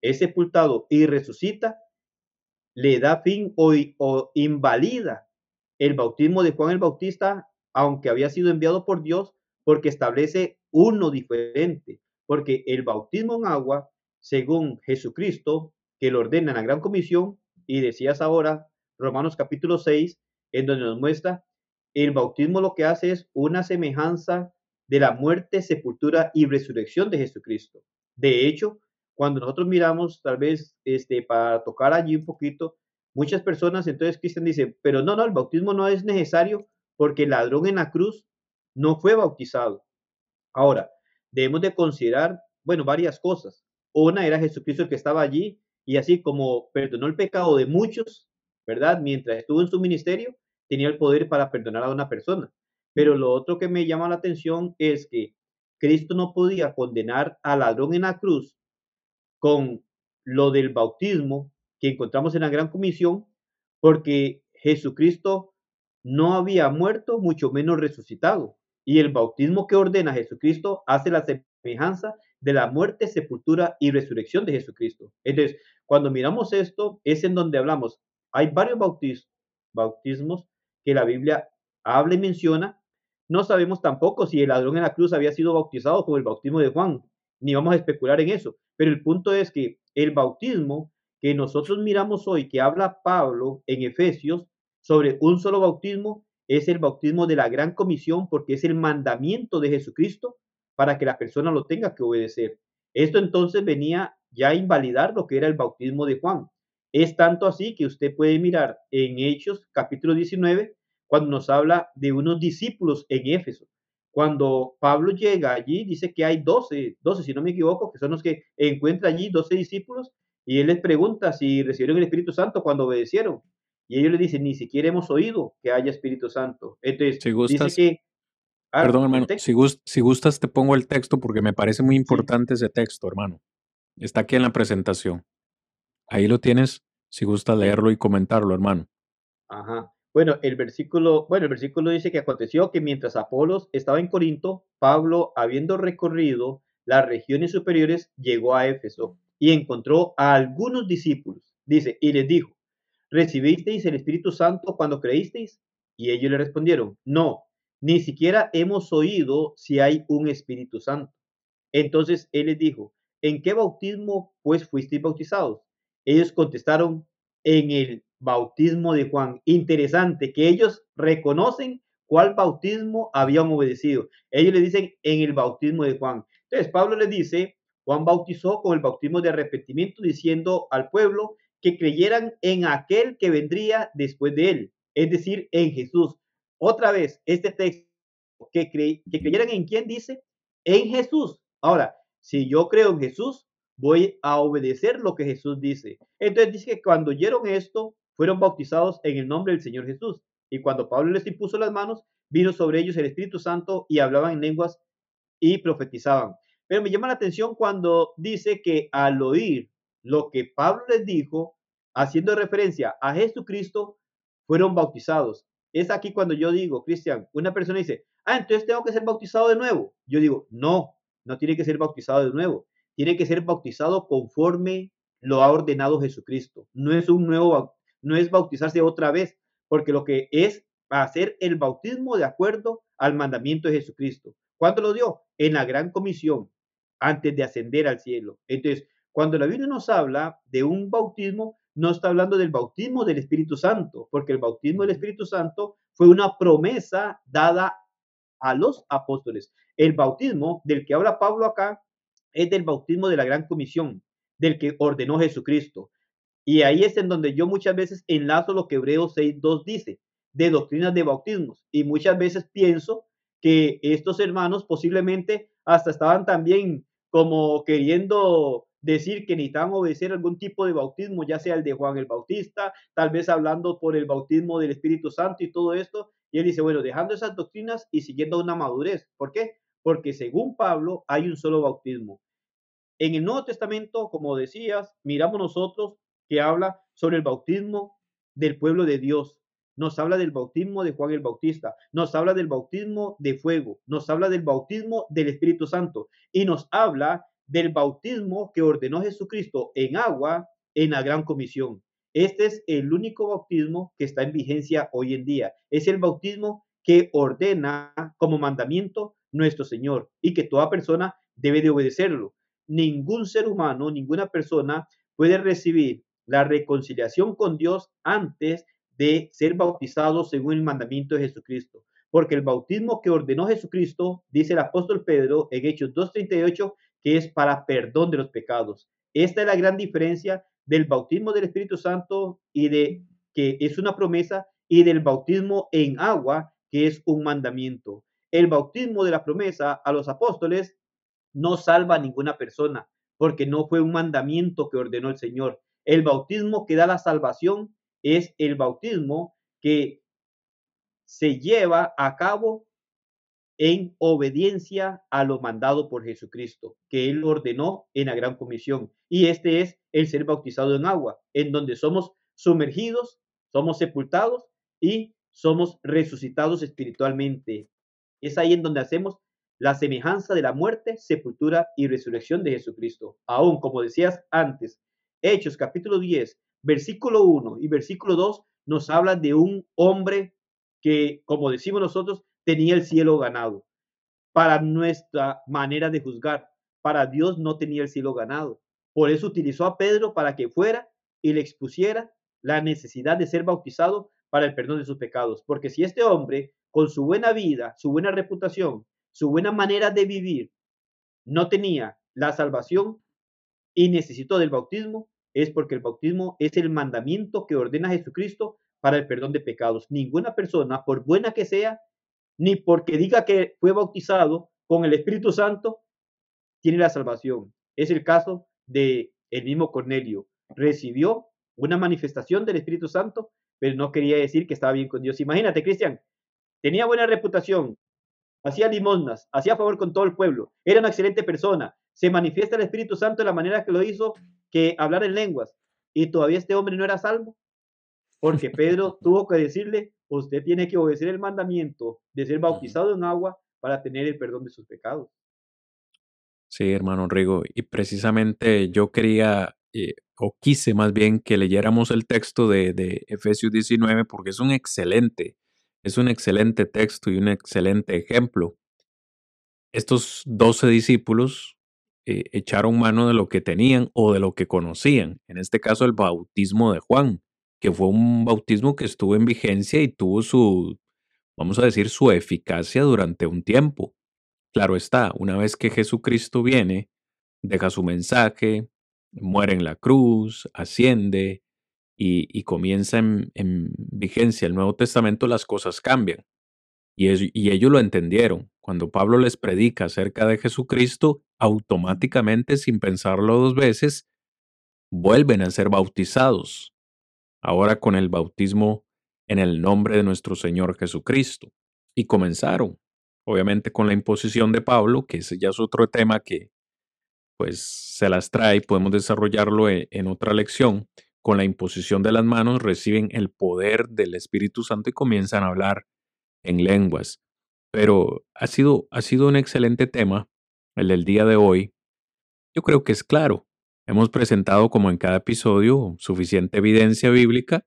es sepultado y resucita, le da fin o invalida el bautismo de Juan el Bautista, aunque había sido enviado por Dios, porque establece uno diferente, porque el bautismo en agua, según Jesucristo, que lo ordena en la gran comisión, y decías ahora, Romanos capítulo 6, en donde nos muestra el bautismo lo que hace es una semejanza de la muerte, sepultura y resurrección de Jesucristo. De hecho, cuando nosotros miramos, tal vez este, para tocar allí un poquito, muchas personas entonces Cristian dicen, pero no, no, el bautismo no es necesario porque el ladrón en la cruz no fue bautizado. Ahora, debemos de considerar, bueno, varias cosas. Una era Jesucristo que estaba allí y así como perdonó el pecado de muchos, ¿verdad? Mientras estuvo en su ministerio, tenía el poder para perdonar a una persona. Pero lo otro que me llama la atención es que Cristo no podía condenar al ladrón en la cruz con lo del bautismo que encontramos en la Gran Comisión, porque Jesucristo no había muerto, mucho menos resucitado. Y el bautismo que ordena Jesucristo hace la semejanza de la muerte, sepultura y resurrección de Jesucristo. Entonces, cuando miramos esto, es en donde hablamos. Hay varios bautismos que la Biblia habla y menciona. No sabemos tampoco si el ladrón en la cruz había sido bautizado con el bautismo de Juan, ni vamos a especular en eso. Pero el punto es que el bautismo que nosotros miramos hoy, que habla Pablo en Efesios sobre un solo bautismo, es el bautismo de la gran comisión porque es el mandamiento de Jesucristo para que la persona lo tenga que obedecer. Esto entonces venía ya a invalidar lo que era el bautismo de Juan. Es tanto así que usted puede mirar en Hechos capítulo 19, cuando nos habla de unos discípulos en Éfeso. Cuando Pablo llega allí, dice que hay 12, 12 si no me equivoco, que son los que encuentra allí 12 discípulos, y él les pregunta si recibieron el Espíritu Santo cuando obedecieron. Y ellos le dicen, ni siquiera hemos oído que haya Espíritu Santo. Entonces, dice que... Ah, perdón, hermano, si, si, gustas te pongo el texto porque me parece muy importante ese texto, hermano. Está aquí en la presentación. Ahí lo tienes, si gusta leerlo y comentarlo, hermano. Ajá. Bueno, el versículo, bueno, el versículo dice que aconteció que mientras Apolos estaba en Corinto, Pablo, habiendo recorrido las regiones superiores, llegó a Éfeso y encontró a algunos discípulos. Dice, y les dijo, ¿recibisteis el Espíritu Santo cuando creísteis? Y ellos le respondieron, no, ni siquiera hemos oído si hay un Espíritu Santo. Entonces él les dijo, ¿en qué bautismo pues fuisteis bautizados? Ellos contestaron en el bautismo de Juan. Interesante que ellos reconocen cuál bautismo habían obedecido. Ellos le dicen en el bautismo de Juan. Entonces Pablo le dice, Juan bautizó con el bautismo de arrepentimiento diciendo al pueblo que creyeran en aquel que vendría después de él, es decir, en Jesús. Otra vez, este texto, que, que creyeran en quién dice, en Jesús. Ahora, si yo creo en Jesús, voy a obedecer lo que Jesús dice. Entonces dice que cuando oyeron esto, fueron bautizados en el nombre del Señor Jesús. Y cuando Pablo les impuso las manos, vino sobre ellos el Espíritu Santo y hablaban en lenguas y profetizaban. Pero me llama la atención cuando dice que al oír lo que Pablo les dijo, haciendo referencia a Jesucristo, fueron bautizados. Es aquí cuando yo digo, Cristian, una persona dice, ah, entonces tengo que ser bautizado de nuevo. Yo digo, no, no tiene que ser bautizado de nuevo. Tiene que ser bautizado conforme lo ha ordenado Jesucristo. No es un nuevo, no es bautizarse otra vez, porque lo que es hacer el bautismo de acuerdo al mandamiento de Jesucristo. ¿Cuándo lo dio? En la gran comisión, antes de ascender al cielo. Entonces, cuando la Biblia nos habla de un bautismo, no está hablando del bautismo del Espíritu Santo, porque el bautismo del Espíritu Santo fue una promesa dada a los apóstoles. El bautismo del que habla Pablo acá es del bautismo de la gran comisión, del que ordenó Jesucristo. Y ahí es en donde yo muchas veces enlazo lo que Hebreos 6.2 dice, de doctrinas de bautismos. Y muchas veces pienso que estos hermanos posiblemente hasta estaban también como queriendo decir que necesitaban obedecer algún tipo de bautismo, ya sea el de Juan el Bautista, tal vez hablando por el bautismo del Espíritu Santo y todo esto. Y él dice, bueno, dejando esas doctrinas y siguiendo una madurez. ¿Por qué? Porque según Pablo hay un solo bautismo. En el Nuevo Testamento, como decías, miramos nosotros que habla sobre el bautismo del pueblo de Dios. Nos habla del bautismo de Juan el Bautista, nos habla del bautismo de fuego, nos habla del bautismo del Espíritu Santo y nos habla del bautismo que ordenó Jesucristo en agua en la gran comisión. Este es el único bautismo que está en vigencia hoy en día. Es el bautismo que ordena como mandamiento nuestro Señor y que toda persona debe de obedecerlo. Ningún ser humano, ninguna persona puede recibir la reconciliación con Dios antes de ser bautizado según el mandamiento de Jesucristo. Porque el bautismo que ordenó Jesucristo, dice el apóstol Pedro en Hechos 2.38, que es para perdón de los pecados. Esta es la gran diferencia del bautismo del Espíritu Santo y de que es una promesa y del bautismo en agua, que es un mandamiento. El bautismo de la promesa a los apóstoles no salva a ninguna persona, porque no fue un mandamiento que ordenó el Señor. El bautismo que da la salvación es el bautismo que se lleva a cabo en obediencia a lo mandado por Jesucristo, que Él ordenó en la gran comisión. Y este es el ser bautizado en agua, en donde somos sumergidos, somos sepultados y somos resucitados espiritualmente. Es ahí en donde hacemos la semejanza de la muerte, sepultura y resurrección de Jesucristo. Aún, como decías antes, Hechos capítulo 10, versículo 1 y versículo 2 nos habla de un hombre que, como decimos nosotros, tenía el cielo ganado. Para nuestra manera de juzgar, para Dios no tenía el cielo ganado. Por eso utilizó a Pedro para que fuera y le expusiera la necesidad de ser bautizado para el perdón de sus pecados. Porque si este hombre, con su buena vida, su buena reputación, su buena manera de vivir, no tenía la salvación y necesitó del bautismo, es porque el bautismo es el mandamiento que ordena Jesucristo para el perdón de pecados. Ninguna persona, por buena que sea, ni porque diga que fue bautizado con el Espíritu Santo, tiene la salvación. Es el caso de el mismo Cornelio. Recibió una manifestación del Espíritu Santo, pero no quería decir que estaba bien con Dios. Imagínate, Cristian, tenía buena reputación, hacía limosnas, hacía favor con todo el pueblo, era una excelente persona, se manifiesta el Espíritu Santo de la manera que lo hizo, que hablar en lenguas, y todavía este hombre no era salvo, porque Pedro (laughs) tuvo que decirle, usted tiene que obedecer el mandamiento de ser bautizado en agua para tener el perdón de sus pecados. Sí, hermano Rigo, y precisamente yo quería, eh, o quise más bien que leyéramos el texto de, de Efesios 19 porque es un excelente, es un excelente texto y un excelente ejemplo. Estos doce discípulos eh, echaron mano de lo que tenían o de lo que conocían, en este caso el bautismo de Juan que fue un bautismo que estuvo en vigencia y tuvo su, vamos a decir, su eficacia durante un tiempo. Claro está, una vez que Jesucristo viene, deja su mensaje, muere en la cruz, asciende y, comienza en, vigencia el Nuevo Testamento, las cosas cambian. Y, y ellos lo entendieron. Cuando Pablo les predica acerca de Jesucristo, automáticamente, sin pensarlo dos veces, vuelven a ser bautizados, ahora con el bautismo en el nombre de nuestro Señor Jesucristo. Y comenzaron, obviamente con la imposición de Pablo, que ese ya es otro tema que pues se las trae, podemos desarrollarlo e, en, otra lección. Con la imposición de las manos reciben el poder del Espíritu Santo y comienzan a hablar en lenguas. Pero ha sido, ha sido un excelente tema, el del día de hoy. Yo creo que es claro. Hemos presentado, como en cada episodio, suficiente evidencia bíblica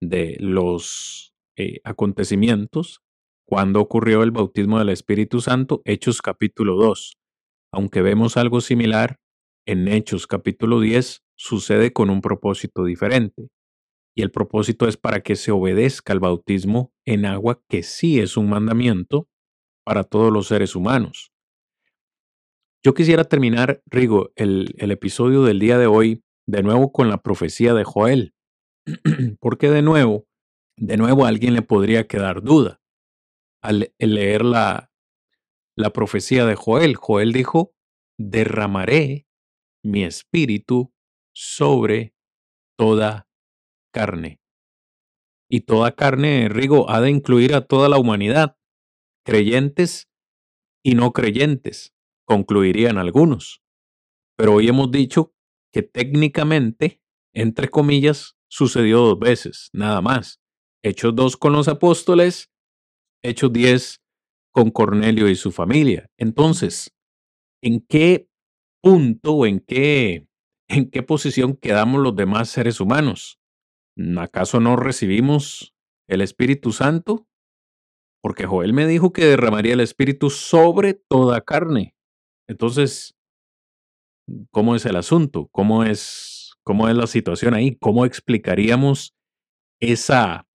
de los eh, acontecimientos cuando ocurrió el bautismo del Espíritu Santo, Hechos capítulo 2 aunque vemos algo similar, en Hechos capítulo 10 sucede con un propósito diferente. Y el propósito es para que se obedezca al bautismo en agua, que sí es un mandamiento para todos los seres humanos. Yo quisiera terminar, Rigo, el, episodio del día de hoy de nuevo con la profecía de Joel. (clears throat) Porque de nuevo, de nuevo a alguien le podría quedar duda al leer la, la profecía de Joel. Joel dijo, derramaré mi espíritu sobre toda carne. Y toda carne, Rigo, ha de incluir a toda la humanidad, creyentes y no creyentes, concluirían algunos. Pero hoy hemos dicho que técnicamente, entre comillas, sucedió dos veces, nada más. Hechos dos con los apóstoles, Hechos diez con Cornelio y su familia. Entonces, ¿en qué punto o en qué, en qué posición quedamos los demás seres humanos? ¿Acaso no recibimos el Espíritu Santo? Porque Joel me dijo que derramaría el Espíritu sobre toda carne. Entonces, ¿cómo es el asunto? ¿Cómo es, cómo es la situación ahí? ¿Cómo explicaríamos esa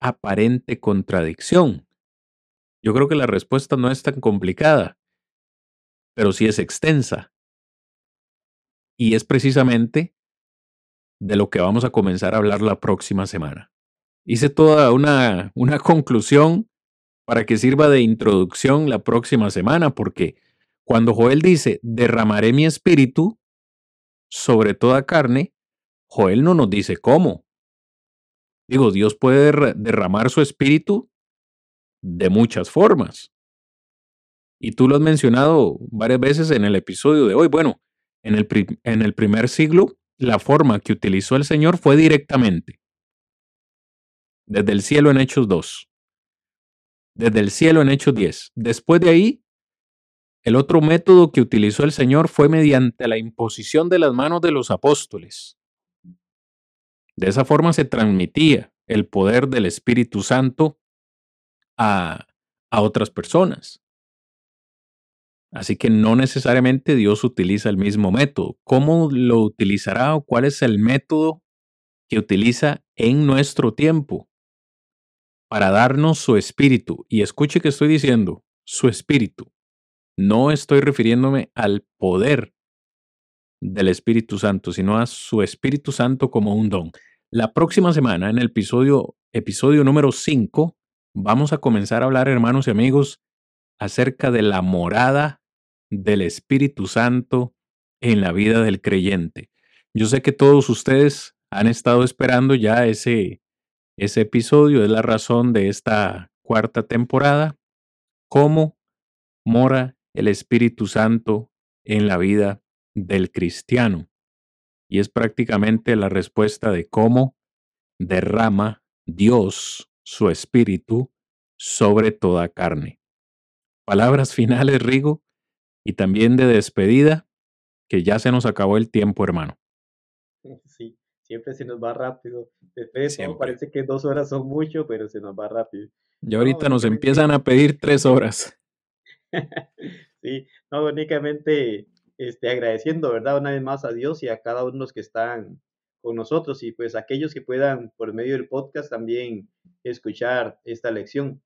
aparente contradicción? Yo creo que la respuesta no es tan complicada, pero sí es extensa. Y es precisamente de lo que vamos a comenzar a hablar la próxima semana. Hice toda una, una conclusión para que sirva de introducción la próxima semana, porque cuando Joel dice, derramaré mi espíritu sobre toda carne, Joel no nos dice cómo. Digo, Dios puede derramar su espíritu de muchas formas. Y tú lo has mencionado varias veces en el episodio de hoy. Bueno, en el, en el primer siglo, la forma que utilizó el Señor fue directamente. Desde el cielo en Hechos 2. Desde el cielo en Hechos 10. Después de ahí, el otro método que utilizó el Señor fue mediante la imposición de las manos de los apóstoles. De esa forma se transmitía el poder del Espíritu Santo a, otras personas. Así que no necesariamente Dios utiliza el mismo método. ¿Cómo lo utilizará o cuál es el método que utiliza en nuestro tiempo para darnos su espíritu? Y escuche que estoy diciendo, su espíritu. No estoy refiriéndome al poder del Espíritu Santo, sino a su Espíritu Santo como un don. La próxima semana, en el episodio, episodio número 5, vamos a comenzar a hablar, hermanos y amigos, acerca de la morada del Espíritu Santo en la vida del creyente. Yo sé que todos ustedes han estado esperando ya ese, ese episodio, es la razón de esta cuarta temporada, cómo mora el Espíritu Santo en la vida del cristiano. Y es prácticamente la respuesta de cómo derrama Dios su espíritu sobre toda carne. Palabras (laughs) finales, Rigo, y también de despedida, que ya se nos acabó el tiempo, hermano. (laughs) Sí, siempre se nos va rápido. Después parece que dos horas son mucho, pero se nos va rápido. Y ahorita nos empiezan a pedir tres horas. (laughs) sí, no, únicamente este, agradeciendo, ¿verdad? Una vez más a Dios y a cada uno de los que están con nosotros y pues aquellos que puedan por medio del podcast también escuchar esta lección.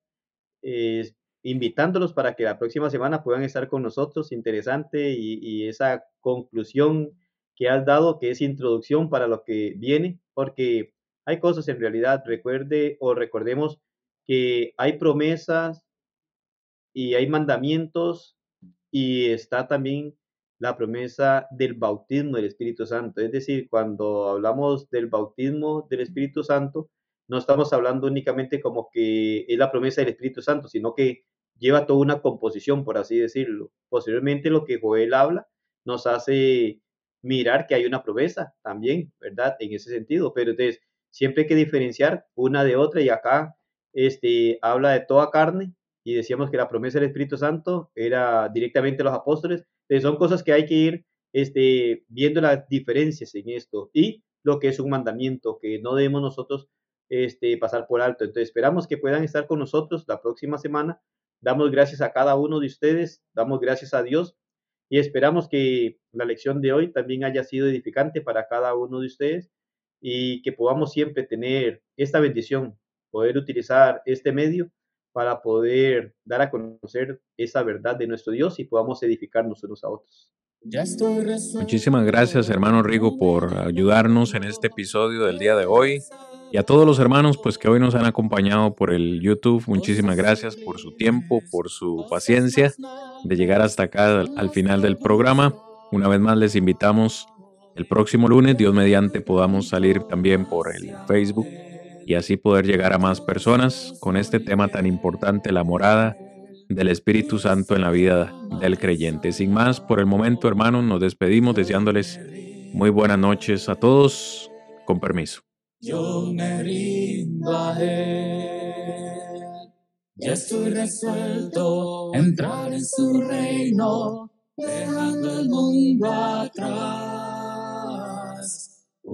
invitándolos para que la próxima semana puedan estar con nosotros. Interesante y, y esa conclusión que has dado, que es introducción para lo que viene, porque hay cosas en realidad, recuerde o recordemos que hay promesas y hay mandamientos y está también la promesa del bautismo del Espíritu Santo. Es decir, cuando hablamos del bautismo del Espíritu Santo, no estamos hablando únicamente como que es la promesa del Espíritu Santo, sino que lleva toda una composición, por así decirlo. Posiblemente lo que Joel habla nos hace mirar que hay una promesa también, ¿verdad? En ese sentido, pero entonces siempre hay que diferenciar una de otra y acá este, habla de toda carne y decíamos que la promesa del Espíritu Santo era directamente a los apóstoles, son cosas que hay que ir este, viendo las diferencias en esto y lo que es un mandamiento que no debemos nosotros este, pasar por alto. Entonces esperamos que puedan estar con nosotros la próxima semana. Damos gracias a cada uno de ustedes, damos gracias a Dios y esperamos que la lección de hoy también haya sido edificante para cada uno de ustedes y que podamos siempre tener esta bendición, poder utilizar este medio para poder dar a conocer esa verdad de nuestro Dios y podamos edificarnos unos a otros. Muchísimas gracias, hermano Rigo, por ayudarnos en este episodio del día de hoy. Y a todos los hermanos, pues que hoy nos han acompañado por el YouTube, muchísimas gracias por su tiempo, por su paciencia de llegar hasta acá al final del programa. Una vez más les invitamos el próximo lunes, Dios mediante, podamos salir también por el Facebook y así poder llegar a más personas con este tema tan importante, la morada del Espíritu Santo en la vida del creyente. Sin más, por el momento, hermanos, nos despedimos deseándoles muy buenas noches a todos. Con permiso. Yo me rindo a él. Estoy resuelto entrar en su reino, dejando el mundo atrás.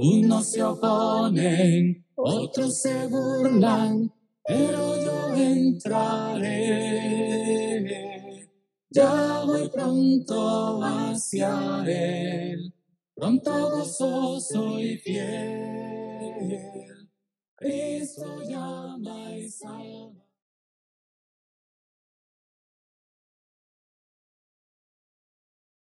Unos se oponen otros se burlan, pero yo entraré. Ya voy pronto hacia Él, pronto gozoso y fiel. Cristo llama y salva.